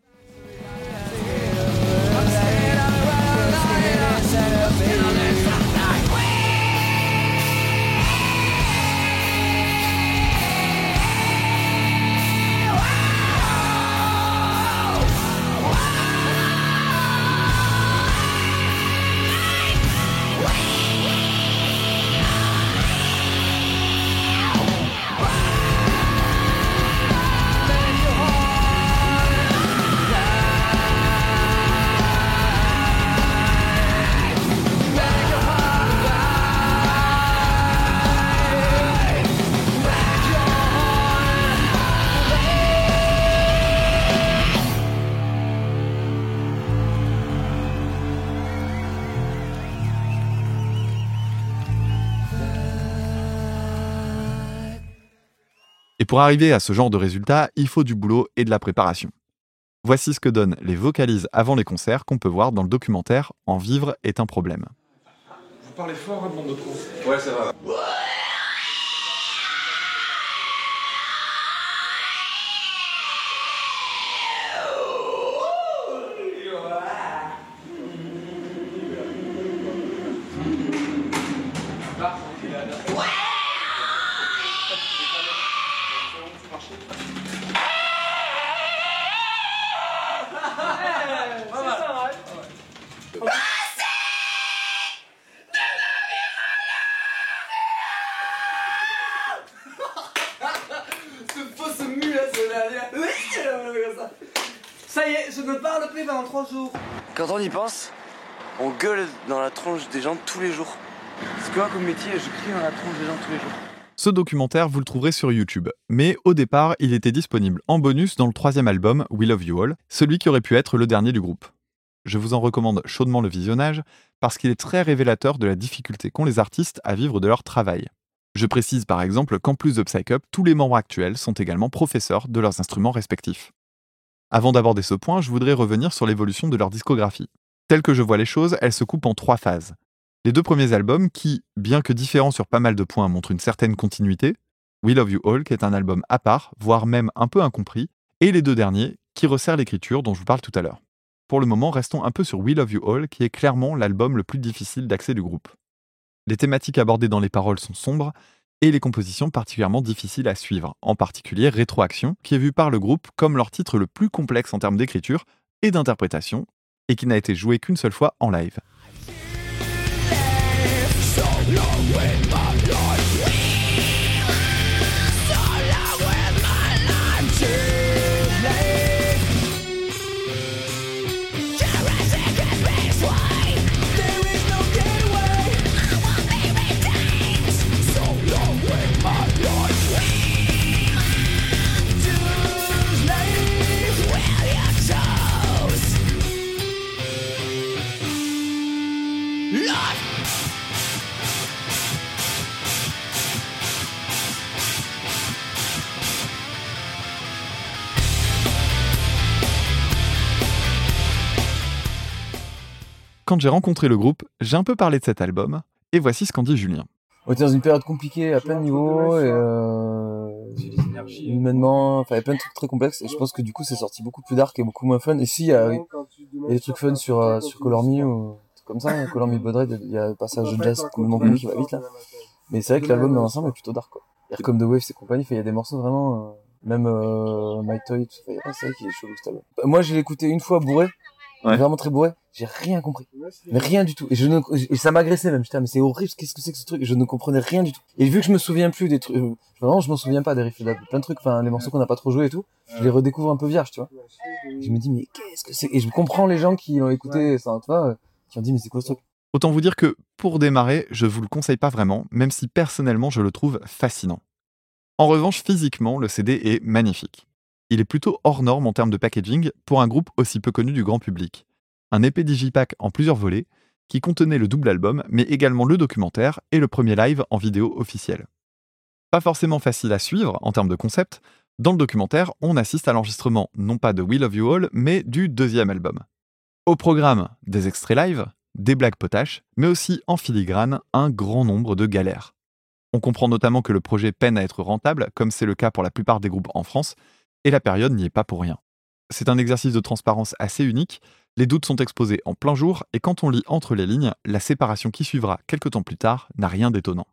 Pour arriver à ce genre de résultat, il faut du boulot et de la préparation. Voici ce que donnent les vocalises avant les concerts qu'on peut voir dans le documentaire En vivre est un problème. Vous parlez fort, hein, de. Ouais, ça va. Ça y est, je ne parle plus pendant trois jours. Quand on y pense, on gueule dans la tronche des gens tous les jours. C'est quoi comme métier? Je crie dans la tronche des gens tous les jours. Ce documentaire, vous le trouverez sur YouTube. Mais au départ, il était disponible en bonus dans le troisième album, We Love You All, celui qui aurait pu être le dernier du groupe. Je vous en recommande chaudement le visionnage, parce qu'il est très révélateur de la difficulté qu'ont les artistes à vivre de leur travail. Je précise par exemple qu'en plus de Psycup, tous les membres actuels sont également professeurs de leurs instruments respectifs. Avant d'aborder ce point, je voudrais revenir sur l'évolution de leur discographie. Telle que je vois les choses, elle se coupe en trois phases. Les deux premiers albums qui, bien que différents sur pas mal de points, montrent une certaine continuité, We Love You All, qui est un album à part, voire même un peu incompris, et les deux derniers, qui resserrent l'écriture dont je vous parle tout à l'heure. Pour le moment, restons un peu sur We Love You All, qui est clairement l'album le plus difficile d'accès du groupe. Les thématiques abordées dans les paroles sont sombres, et les compositions particulièrement difficiles à suivre, en particulier Rétroaction, qui est vu par le groupe comme leur titre le plus complexe en termes d'écriture et d'interprétation, et qui n'a été joué qu'une seule fois en live. Quand j'ai rencontré le groupe, j'ai un peu parlé de cet album, et voici ce qu'en dit Julien. On était dans une période compliquée à plein de niveaux, et euh, humainement, enfin il y a plein de trucs très complexes, et je pense que du coup c'est sorti beaucoup plus dark et beaucoup moins fun. Et si, il y a, il y a des trucs fun sur, euh, sur Color Me, ou comme ça, hein, Color Me Blood Red, il y a le passage de jazz complètement cool qui va vite là. Mais c'est vrai que l'album dans l'ensemble est plutôt dark quoi. Comme The Waves et compagnie, il y a des morceaux vraiment, euh, même euh, My Toy, tout ça, c'est vrai qu'il est cet album. Moi j'ai écouté une fois bourré, vraiment très bourré, j'ai rien compris. Mais rien du tout. Et je ne, et ça m'agressait même. Ah, mais c'est horrible, qu'est-ce que c'est que ce truc? Je ne comprenais rien du tout. Et vu que je me souviens plus des trucs, euh, vraiment, je m'en souviens pas des riffs, de plein de trucs, enfin, les morceaux qu'on n'a pas trop joués et tout, je les redécouvre un peu vierges, tu vois. Je me dis, mais qu'est-ce que c'est? Et je comprends les gens qui l'ont écouté, ça, tu vois, euh, qui ont dit, mais c'est quoi ce truc? Autant vous dire que, pour démarrer, je vous le conseille pas vraiment, même si personnellement je le trouve fascinant. En revanche, physiquement, le CD est magnifique. Il est plutôt hors norme en termes de packaging pour un groupe aussi peu connu du grand public. Un épais digipack en plusieurs volets qui contenait le double album, mais également le documentaire et le premier live en vidéo officielle. Pas forcément facile à suivre en termes de concept, dans le documentaire, on assiste à l'enregistrement non pas de We Love You All, mais du deuxième album. Au programme, des extraits live, des blagues potaches, mais aussi en filigrane, un grand nombre de galères. On comprend notamment que le projet peine à être rentable, comme c'est le cas pour la plupart des groupes en France, et la période n'y est pas pour rien. C'est un exercice de transparence assez unique, les doutes sont exposés en plein jour, et quand on lit entre les lignes, la séparation qui suivra quelques temps plus tard n'a rien d'étonnant.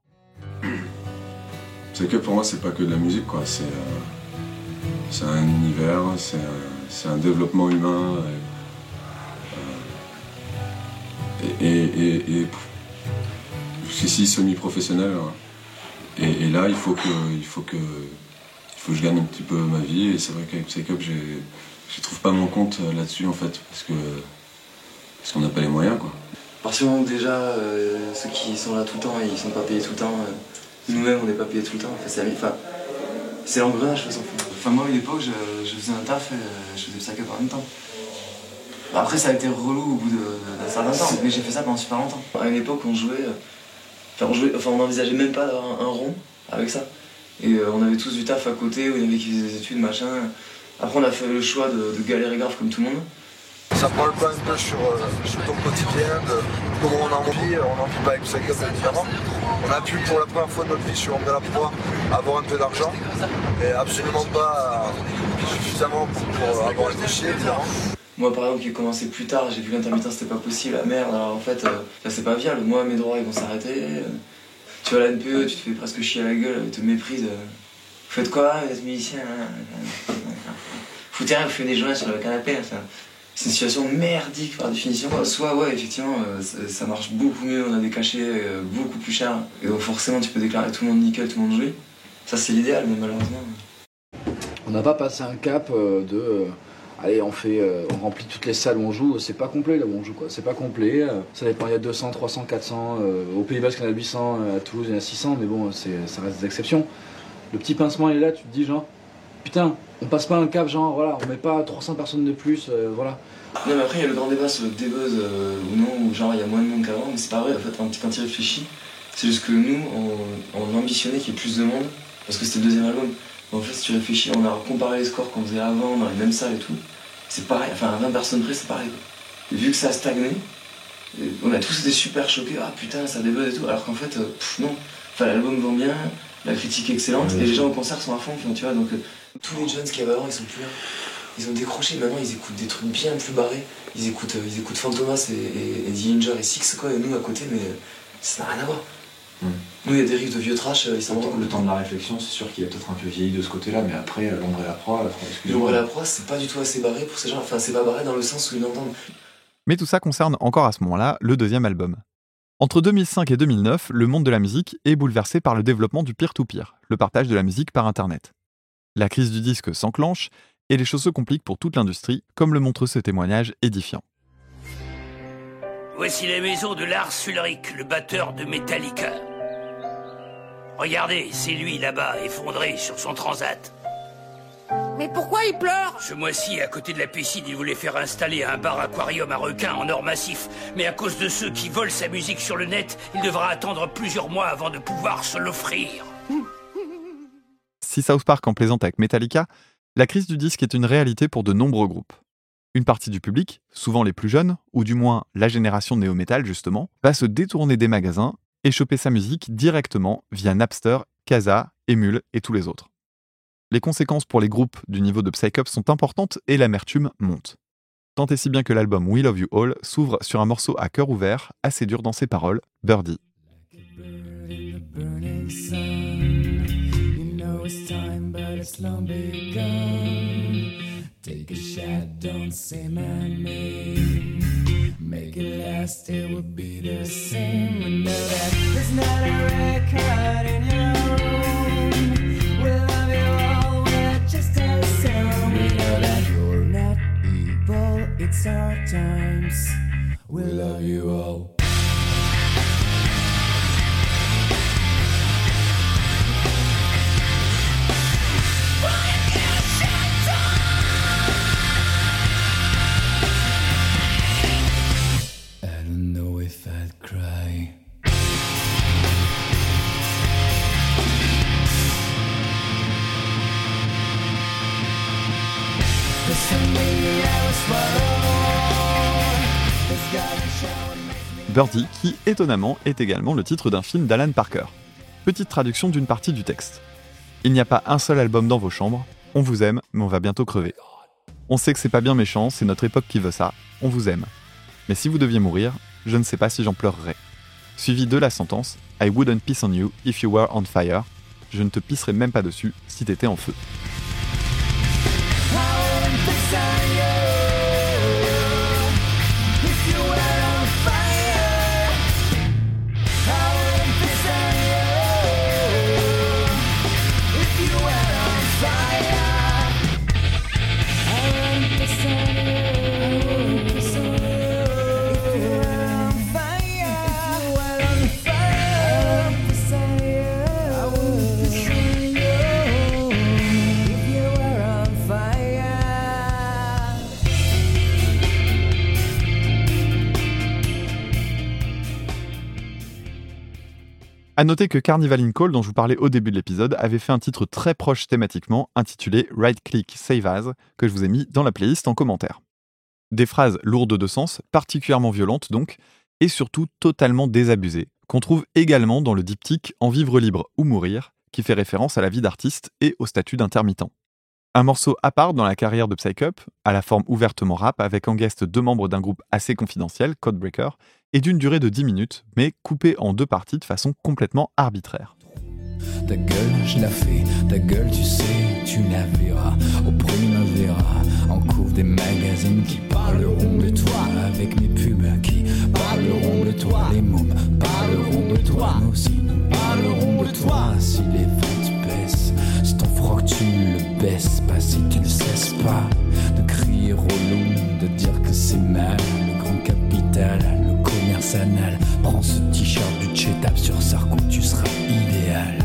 C'est que pour moi, c'est pas que de la musique, quoi. C'est euh, un univers, c'est un, un développement humain. Et, et, et, et jusqu'ici semi-professionnel. hein. Et, là, il faut que, il faut que, il faut que je gagne un petit peu ma vie. Et c'est vrai qu'avec Psych Up, j'ai, je trouve pas mon compte euh, là-dessus en fait, parce que parce qu'on n'a pas les moyens, quoi. Parce que déjà, euh, ceux qui sont là tout le temps, ils sont pas payés tout le temps. euh, Nous-mêmes, on n'est pas payés tout le temps. Enfin, c'est l'engrenage, de toute façon. Enfin, moi, à une époque, je, je faisais un taf et je faisais Up en même temps. Après, ça a été relou au bout d'un certain temps, mais j'ai fait ça pendant super longtemps. À une époque, on jouait. Enfin, on, jouait, enfin, on n'envisageait même pas d'avoir un, rond avec ça. Et on avait tous du taf à côté, où il y avait qui faisaient des études, machin. Après, on a fait le choix de, de galérer grave comme tout le monde. Ça parle pas un peu sur, euh, sur ton quotidien, de comment on en vit, on en vit pas avec sa gueule évidemment. On a pu pour la première fois de notre vie sur Homme de la Proie avoir un peu d'argent, mais absolument pas euh, suffisamment pour, pour avoir un dossier évidemment. Moi, par exemple, qui ai commencé plus tard, j'ai vu qu'intermittent c'était pas possible. Ah merde, alors en fait, euh, ça, c'est pas viable. Moi, mes droits ils vont s'arrêter. euh. Tu vas à la NPE, tu te fais presque chier à la gueule, ils te méprisent. euh. Vous faites quoi, vous êtes musicien hein Foutez rien, vous faites des joints sur le canapé. hein, C'est une situation merdique par définition. Soit, ouais, effectivement, euh, ça, ça marche beaucoup mieux, on a des cachets euh, beaucoup plus chers. Et donc, forcément, tu peux déclarer tout le monde nickel, tout le monde joli. Ça, c'est l'idéal, mais malheureusement. On n'a pas passé un cap euh, de. allez, on fait, euh, on remplit toutes les salles où on joue. C'est pas complet là où on joue quoi. C'est pas complet. euh, ça dépend. Il y a 200, 300, 400. euh, au Pays Basque, il y en a 800. euh, à Toulouse, il y en a 600. Mais bon, c'est, ça reste des exceptions. Le petit pincement, il est là. Tu te dis genre, putain, on passe pas un cap genre, voilà, on met pas 300 personnes de plus, euh, voilà. Non, mais après, il y a le grand débat sur le débuzz euh, ou non, ou genre il y a moins de monde qu'avant, mais c'est pas vrai, en fait, quand, tu réfléchis, c'est juste que nous, on, on ambitionnait qu'il y ait plus de monde, parce que c'était le deuxième album. En fait, si tu réfléchis, on a comparé les scores qu'on faisait avant dans les mêmes salles et tout, c'est pareil, enfin, à 20 personnes près, c'est pareil. Et vu que ça a stagné, on a tous été super choqués, ah putain, ça débuzz et tout, alors qu'en fait, euh, non. Enfin, l'album vend bien, la critique est excellente, et les gens au concert sont à fond, enfin, tu vois, donc euh, tous les jeunes qui avaient avant, ils sont plus là. Ils ont décroché, maintenant ils écoutent des trucs bien plus barrés. Ils écoutent, euh, ils écoutent Fantomas et, et, et The Ginger et Six, quoi, et nous à côté, mais euh, ça n'a rien à voir. Nous, il y a des riffs de vieux trash, ils sont Le temps de la réflexion, c'est sûr qu'il est peut-être un peu vieilli de ce côté-là, mais après, l'ombre et la proie, excusez-moi. L'ombre et la proie, c'est pas du tout assez barré pour ces gens. Enfin, c'est pas barré dans le sens où ils l'entendent. Mais tout ça concerne encore à ce moment-là le deuxième album. Entre 2005 et 2009, le monde de la musique est bouleversé par le développement du peer-to-peer, le partage de la musique par Internet. La crise du disque s'enclenche et les choses se compliquent pour toute l'industrie, comme le montre ce témoignage édifiant. Voici la maison de Lars Ulrich, le batteur de Metallica. Regardez, c'est lui là-bas, effondré sur son transat. Mais pourquoi il pleure Ce mois-ci, à côté de la piscine, il voulait faire installer un bar aquarium à requins en or massif. Mais à cause de ceux qui volent sa musique sur le net, il devra attendre plusieurs mois avant de pouvoir se l'offrir. Si South Park en plaisante avec Metallica, la crise du disque est une réalité pour de nombreux groupes. Une partie du public, souvent les plus jeunes, ou du moins la génération néo-metal justement, va se détourner des magasins et choper sa musique directement via Napster, Casa, Emule et tous les autres. Les conséquences pour les groupes du niveau de Psych Up sont importantes et l'amertume monte. Tant et si bien que l'album We Love You All s'ouvre sur un morceau à cœur ouvert, assez dur dans ses paroles, Birdie. It's our times. We love you all. I don't know if I'd cry. Birdie, qui étonnamment est également le titre d'un film d'Alan Parker. Petite traduction d'une partie du texte. Il n'y a pas un seul album dans vos chambres, on vous aime, mais on va bientôt crever. On sait que c'est pas bien méchant, c'est notre époque qui veut ça, on vous aime. Mais si vous deviez mourir, je ne sais pas si j'en pleurerais. Suivi de la sentence I wouldn't piss on you if you were on fire. Je ne te pisserais même pas dessus si t'étais en feu. À noter que Carnival in Call, dont je vous parlais au début de l'épisode, avait fait un titre très proche thématiquement intitulé Right Click Save As, que je vous ai mis dans la playlist en commentaire. Des phrases lourdes de sens, particulièrement violentes donc, et surtout totalement désabusées, qu'on trouve également dans le diptyque En vivre libre ou mourir, qui fait référence à la vie d'artiste et au statut d'intermittent. Un morceau à part dans la carrière de Psych Up, à la forme ouvertement rap, avec en guest deux membres d'un groupe assez confidentiel, Codebreaker, et d'une durée de 10 minutes, mais coupé en deux parties de façon complètement arbitraire. Ta gueule, je la fais, ta gueule, tu sais, tu la verras. Au primavera, en cours des magazines qui parleront de toi. Avec mes pubs qui parleront de toi. Les mômes parleront de toi. Nous aussi, nous parlerons de toi. Si les ventes baissent, si ton froc tu le baisses pas, si tu ne cesses pas de crier au long, de dire que c'est mal. Le grand capital, Prends ce t-shirt du chetap sur Sarko, tu seras idéal.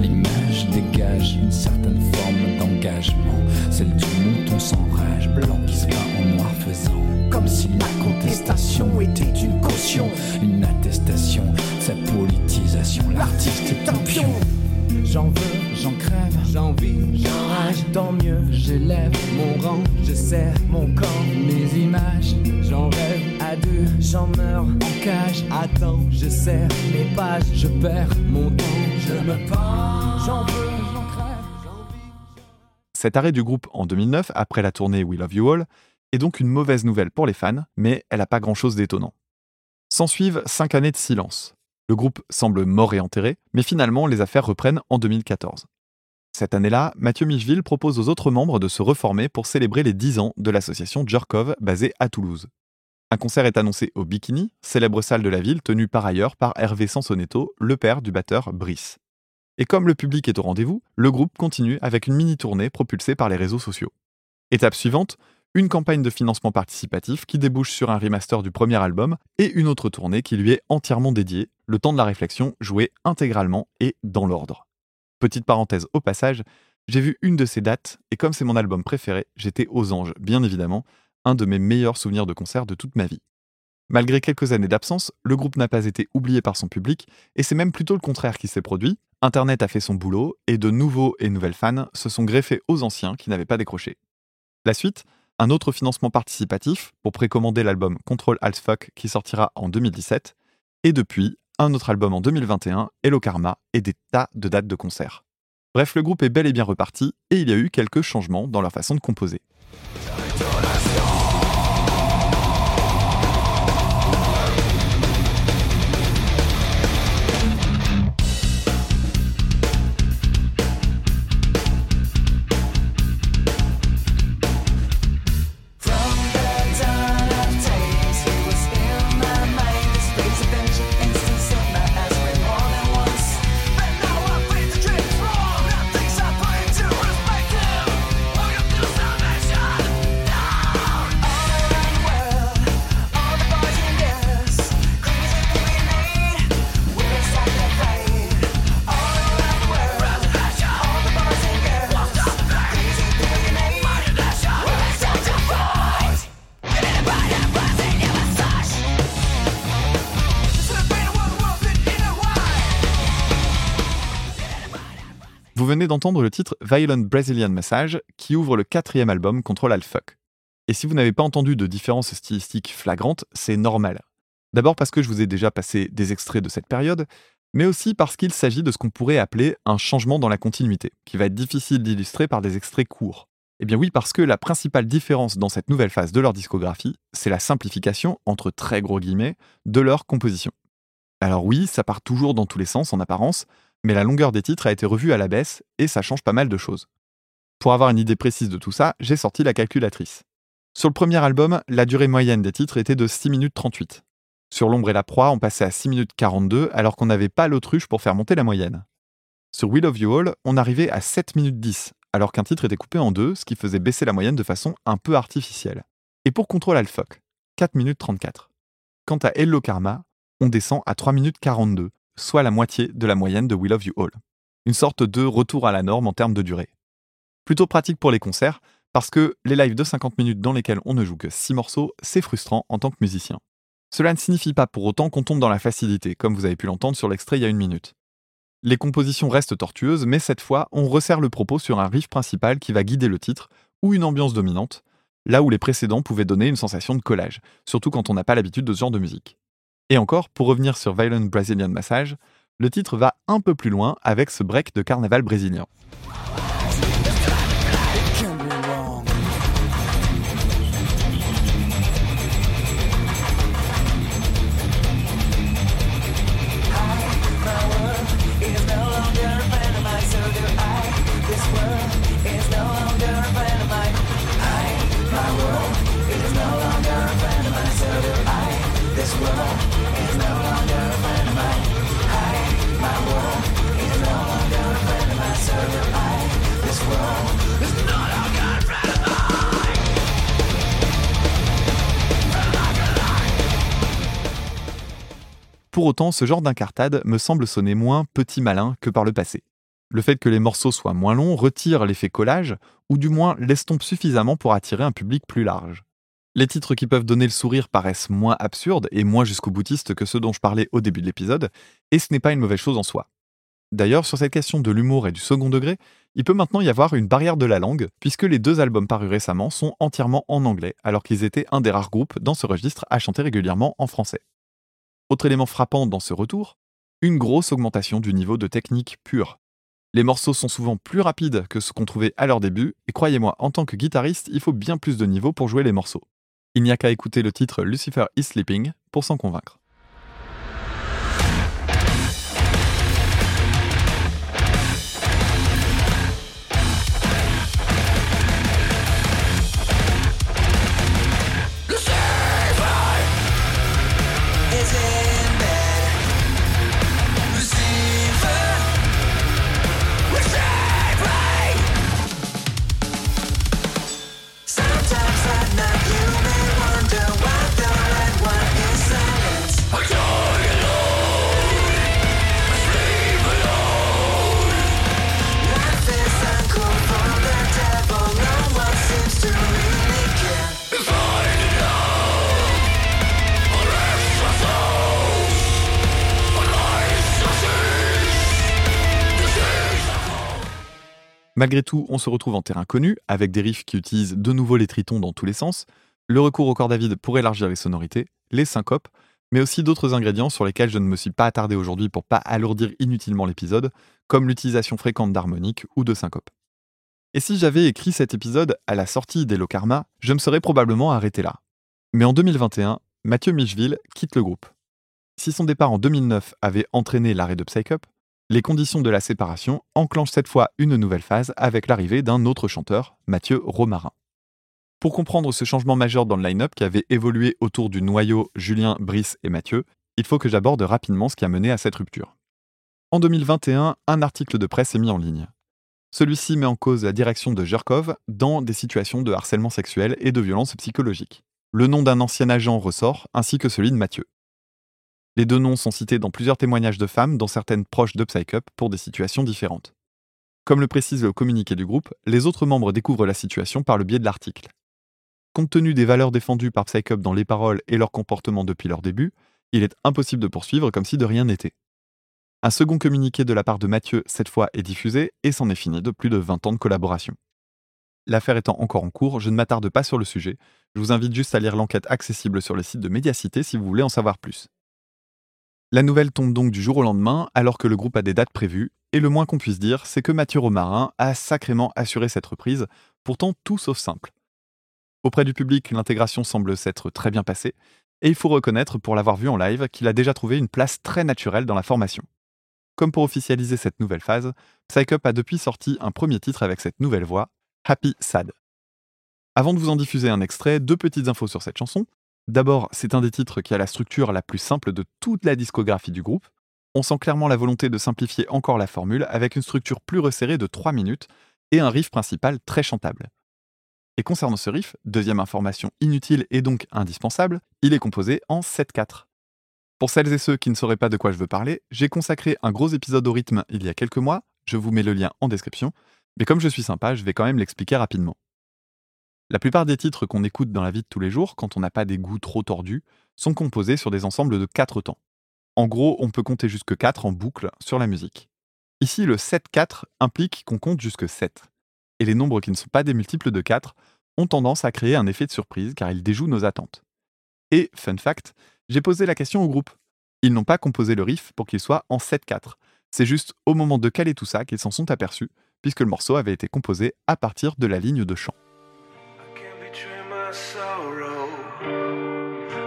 L'image dégage une certaine forme d'engagement, celle du mouton sans rage, blanc qui se bat en noir faisant comme si la contestation était une caution, une attestation sa politisation. L'artiste est un pion. J'en veux, j'en crève, j'en vis, j'enrage, tant mieux. J'élève mon rang, je serre mon camp, mes images, j'en rêve à deux, j'en meurs en cage. Attends, je serre mes pages, je perds mon temps, je me pends. J'en veux, j'en crève. Cet arrêt du groupe en 2009, après la tournée We Love You All, est donc une mauvaise nouvelle pour les fans, mais elle n'a pas grand-chose d'étonnant. S'ensuivent cinq années de silence. Le groupe semble mort et enterré, mais finalement les affaires reprennent en 2014. Cette année-là, Mathieu Micheville propose aux autres membres de se reformer pour célébrer les 10 ans de l'association Jerkov basée à Toulouse. Un concert est annoncé au Bikini, célèbre salle de la ville tenue par ailleurs par Hervé Sansonetto, le père du batteur Brice. Et comme le public est au rendez-vous, le groupe continue avec une mini-tournée propulsée par les réseaux sociaux. Étape suivante, une campagne de financement participatif qui débouche sur un remaster du premier album et une autre tournée qui lui est entièrement dédiée, le temps de la réflexion joué intégralement et dans l'ordre. Petite parenthèse au passage, j'ai vu une de ces dates et comme c'est mon album préféré, j'étais aux anges, bien évidemment, un de mes meilleurs souvenirs de concert de toute ma vie. Malgré quelques années d'absence, le groupe n'a pas été oublié par son public, et c'est même plutôt le contraire qui s'est produit. Internet a fait son boulot, et de nouveaux et nouvelles fans se sont greffés aux anciens qui n'avaient pas décroché. La suite, un autre financement participatif pour précommander l'album Control Alt Fuck qui sortira en 2017, et depuis, un autre album en 2021, Hello Karma, et des tas de dates de concert. Bref, le groupe est bel et bien reparti, et il y a eu quelques changements dans leur façon de composer. Venez d'entendre le titre Violent Brazilian Massage qui ouvre le quatrième album Control Alt Fuck. Et si vous n'avez pas entendu de différence stylistique flagrante, c'est normal. D'abord parce que je vous ai déjà passé des extraits de cette période, mais aussi parce qu'il s'agit de ce qu'on pourrait appeler un changement dans la continuité, qui va être difficile d'illustrer par des extraits courts. Eh bien oui, parce que la principale différence dans cette nouvelle phase de leur discographie, c'est la simplification, entre très gros guillemets, de leur composition. Alors oui, ça part toujours dans tous les sens en apparence, mais la longueur des titres a été revue à la baisse et ça change pas mal de choses. Pour avoir une idée précise de tout ça, j'ai sorti la calculatrice. Sur le premier album, la durée moyenne des titres était de 6 minutes 38. Sur L'ombre et la proie, on passait à 6 minutes 42 alors qu'on n'avait pas l'autruche pour faire monter la moyenne. Sur Will of You All, on arrivait à 7 minutes 10 alors qu'un titre était coupé en deux, ce qui faisait baisser la moyenne de façon un peu artificielle. Et pour Control Fuck, 4 minutes 34. Quant à Hello Karma, on descend à 3 minutes 42, soit la moitié de la moyenne de We Love You All. Une sorte de retour à la norme en termes de durée. Plutôt pratique pour les concerts, parce que les lives de 50 minutes dans lesquels on ne joue que 6 morceaux, c'est frustrant en tant que musicien. Cela ne signifie pas pour autant qu'on tombe dans la facilité, comme vous avez pu l'entendre sur l'extrait il y a une minute. Les compositions restent tortueuses, mais cette fois, on resserre le propos sur un riff principal qui va guider le titre, ou une ambiance dominante, là où les précédents pouvaient donner une sensation de collage, surtout quand on n'a pas l'habitude de ce genre de musique. Et encore, pour revenir sur Violent Brazilian Massage, le titre va un peu plus loin avec ce break de carnaval brésilien. Pour autant, ce genre d'incartade me semble sonner moins petit malin que par le passé. Le fait que les morceaux soient moins longs retire l'effet collage, ou du moins l'estompe suffisamment pour attirer un public plus large. Les titres qui peuvent donner le sourire paraissent moins absurdes et moins jusqu'au boutiste que ceux dont je parlais au début de l'épisode, et ce n'est pas une mauvaise chose en soi. D'ailleurs, sur cette question de l'humour et du second degré, il peut maintenant y avoir une barrière de la langue, puisque les deux albums parus récemment sont entièrement en anglais, alors qu'ils étaient un des rares groupes dans ce registre à chanter régulièrement en français. Autre élément frappant dans ce retour, une grosse augmentation du niveau de technique pure. Les morceaux sont souvent plus rapides que ce qu'on trouvait à leur début, et croyez-moi, en tant que guitariste, il faut bien plus de niveau pour jouer les morceaux. Il n'y a qu'à écouter le titre Lucifer is Sleeping pour s'en convaincre. Malgré tout, on se retrouve en terrain connu, avec des riffs qui utilisent de nouveau les tritons dans tous les sens, le recours au cordes à vide pour élargir les sonorités, les syncopes, mais aussi d'autres ingrédients sur lesquels je ne me suis pas attardé aujourd'hui pour pas alourdir inutilement l'épisode, comme l'utilisation fréquente d'harmoniques ou de syncopes. Et si j'avais écrit cet épisode à la sortie d'Elo Karma, je me serais probablement arrêté là. Mais en 2021, Mathieu Micheville quitte le groupe. Si son départ en 2009 avait entraîné l'arrêt de Psycup, les conditions de la séparation enclenchent cette fois une nouvelle phase avec l'arrivée d'un autre chanteur, Mathieu Romarin. Pour comprendre ce changement majeur dans le line-up qui avait évolué autour du noyau Julien, Brice et Mathieu, il faut que j'aborde rapidement ce qui a mené à cette rupture. En 2021, un article de presse est mis en ligne. Celui-ci met en cause la direction de Jerkov dans des situations de harcèlement sexuel et de violence psychologique. Le nom d'un ancien agent ressort, ainsi que celui de Mathieu. Les deux noms sont cités dans plusieurs témoignages de femmes, dont certaines proches de Psycup, pour des situations différentes. Comme le précise le communiqué du groupe, les autres membres découvrent la situation par le biais de l'article. Compte tenu des valeurs défendues par Psycup dans les paroles et leur comportement depuis leur début, il est impossible de poursuivre comme si de rien n'était. Un second communiqué de la part de Mathieu, cette fois, est diffusé et c'en est fini de plus de 20 ans de collaboration. L'affaire étant encore en cours, je ne m'attarde pas sur le sujet, je vous invite juste à lire l'enquête accessible sur le site de Médiacité si vous voulez en savoir plus. La nouvelle tombe donc du jour au lendemain, alors que le groupe a des dates prévues, et le moins qu'on puisse dire, c'est que Mathieu Romarin a sacrément assuré cette reprise, pourtant tout sauf simple. Auprès du public, l'intégration semble s'être très bien passée, et il faut reconnaître pour l'avoir vu en live qu'il a déjà trouvé une place très naturelle dans la formation. Comme pour officialiser cette nouvelle phase, Psycup a depuis sorti un premier titre avec cette nouvelle voix, Happy Sad. Avant de vous en diffuser un extrait, deux petites infos sur cette chanson. D'abord, c'est un des titres qui a la structure la plus simple de toute la discographie du groupe. On sent clairement la volonté de simplifier encore la formule avec une structure plus resserrée de 3 minutes et un riff principal très chantable. Et concernant ce riff, deuxième information inutile et donc indispensable, il est composé en 7-4. Pour celles et ceux qui ne sauraient pas de quoi je veux parler, j'ai consacré un gros épisode au rythme il y a quelques mois, je vous mets le lien en description, mais comme je suis sympa, je vais quand même l'expliquer rapidement. La plupart des titres qu'on écoute dans la vie de tous les jours, quand on n'a pas des goûts trop tordus, sont composés sur des ensembles de 4 temps. En gros, on peut compter jusque 4 en boucle sur la musique. Ici, le 7-4 implique qu'on compte jusque 7. Et les nombres qui ne sont pas des multiples de 4 ont tendance à créer un effet de surprise car ils déjouent nos attentes. Et, fun fact, j'ai posé la question au groupe. Ils n'ont pas composé le riff pour qu'il soit en 7-4. C'est juste au moment de caler tout ça qu'ils s'en sont aperçus, puisque le morceau avait été composé à partir de la ligne de chant. My sorrow.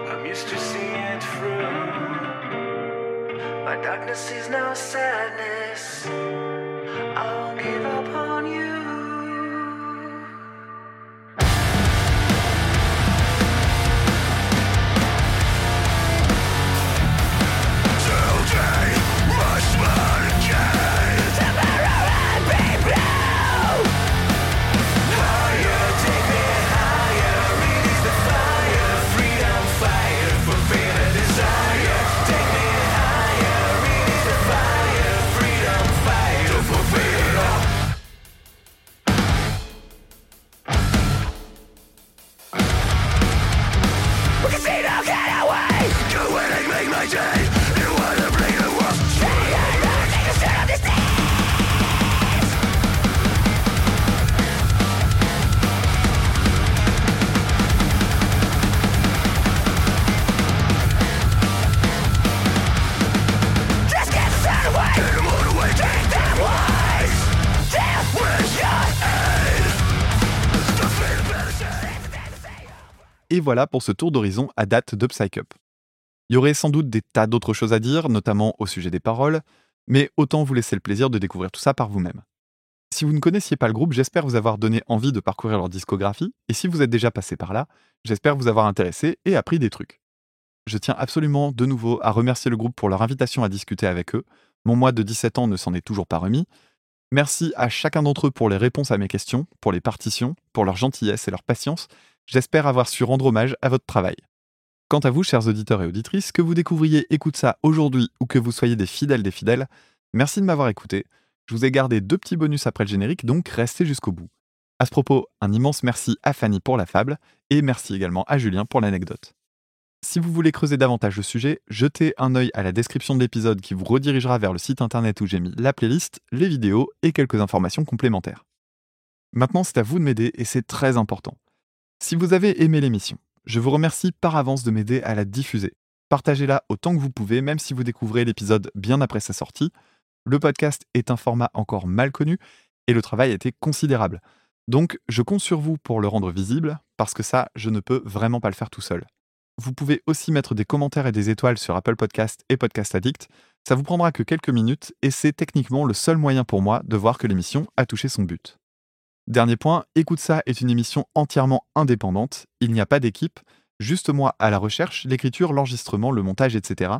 I'm used to seeing it through. My darkness is now sadness. Et voilà pour ce tour d'horizon à date de Psycup. Il y aurait sans doute des tas d'autres choses à dire, notamment au sujet des paroles, mais autant vous laisser le plaisir de découvrir tout ça par vous-même. Si vous ne connaissiez pas le groupe, j'espère vous avoir donné envie de parcourir leur discographie, et si vous êtes déjà passé par là, j'espère vous avoir intéressé et appris des trucs. Je tiens absolument de nouveau à remercier le groupe pour leur invitation à discuter avec eux. Mon mois de 17 ans ne s'en est toujours pas remis. Merci à chacun d'entre eux pour les réponses à mes questions, pour les partitions, pour leur gentillesse et leur patience. J'espère avoir su rendre hommage à votre travail. Quant à vous, chers auditeurs et auditrices, que vous découvriez Écoute ça aujourd'hui ou que vous soyez des fidèles des fidèles, merci de m'avoir écouté. Je vous ai gardé deux petits bonus après le générique, donc restez jusqu'au bout. À ce propos, un immense merci à Fanny pour la fable et merci également à Julien pour l'anecdote. Si vous voulez creuser davantage le sujet, jetez un œil à la description de l'épisode qui vous redirigera vers le site internet où j'ai mis la playlist, les vidéos et quelques informations complémentaires. Maintenant, c'est à vous de m'aider et c'est très important. Si vous avez aimé l'émission, je vous remercie par avance de m'aider à la diffuser. Partagez-la autant que vous pouvez, même si vous découvrez l'épisode bien après sa sortie. Le podcast est un format encore mal connu et le travail a été considérable. Donc, je compte sur vous pour le rendre visible, parce que ça, je ne peux vraiment pas le faire tout seul. Vous pouvez aussi mettre des commentaires et des étoiles sur Apple Podcast et Podcast Addict. Ça vous prendra que quelques minutes et c'est techniquement le seul moyen pour moi de voir que l'émission a touché son but. Dernier point, Écoute ça est une émission entièrement indépendante. Il n'y a pas d'équipe, juste moi à la recherche, l'écriture, l'enregistrement, le montage, etc.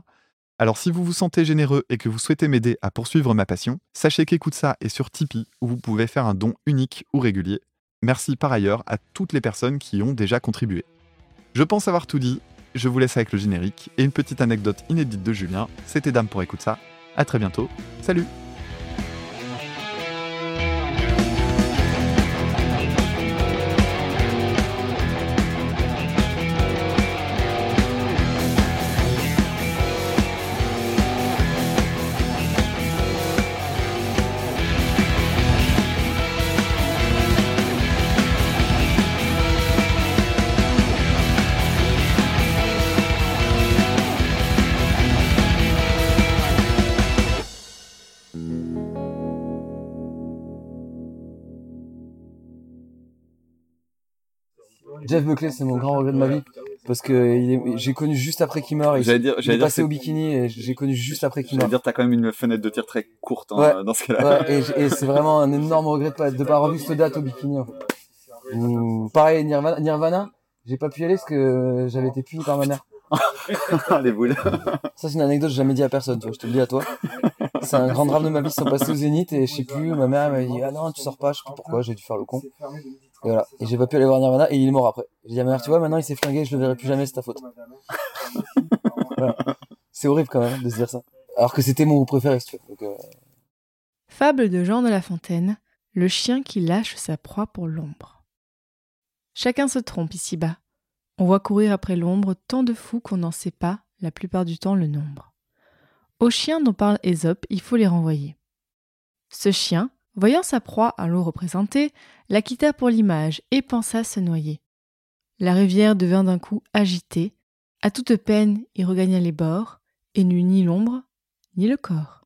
Alors si vous vous sentez généreux et que vous souhaitez m'aider à poursuivre ma passion, sachez qu'Écoute ça est sur Tipeee où vous pouvez faire un don unique ou régulier. Merci par ailleurs à toutes les personnes qui y ont déjà contribué. Je pense avoir tout dit, je vous laisse avec le générique et une petite anecdote inédite de Julien. C'était Dame pour Écoute ça. À très bientôt. Salut Jeff Buckley, c'est mon grand regret de ma vie. Parce que j'ai connu juste après qu'il meurt. J'allais dire- j'allais passé au bikini et j'ai connu juste après qu'il meurt. dire, t'as quand même une fenêtre de tir très courte hein, Ouais. dans ce cas-là. Ouais, et, et c'est vraiment un énorme regret de pas, de pas avoir vu cette date au bikini. en fait. Ou pareil, Nirvana, Nirvana j'ai pas pu y aller parce que j'avais été puni par ma mère. Les boules. Ça, c'est une anecdote que j'ai jamais dit à personne, tu vois, je te le dis à toi. C'est un grand drame de ma vie, ils sont passés au Zénith et je sais plus, ma mère m'a dit, ah non, tu sors pas, je sais pas pourquoi, j'ai dû faire le con. Et voilà. Et j'ai pas pu aller voir Nirvana et il est mort après. J'ai dit à ma mère, tu vois, maintenant il s'est flingué, je le verrai plus jamais, c'est ta faute. Voilà. C'est horrible quand même de se dire ça. Alors que c'était mon groupe préféré, si tu veux. Donc, euh, Fable de Jean de La Fontaine, le chien qui lâche sa proie pour l'ombre. Chacun se trompe ici-bas. On voit courir après l'ombre tant de fous qu'on n'en sait pas, la plupart du temps, le nombre. Aux chiens dont parle Ésope, il faut les renvoyer. Ce chien, voyant sa proie à l'eau représentée, la quitta pour l'image et pensa se noyer. La rivière devint d'un coup agitée. À toute peine, il regagna les bords et n'eut ni l'ombre ni le corps.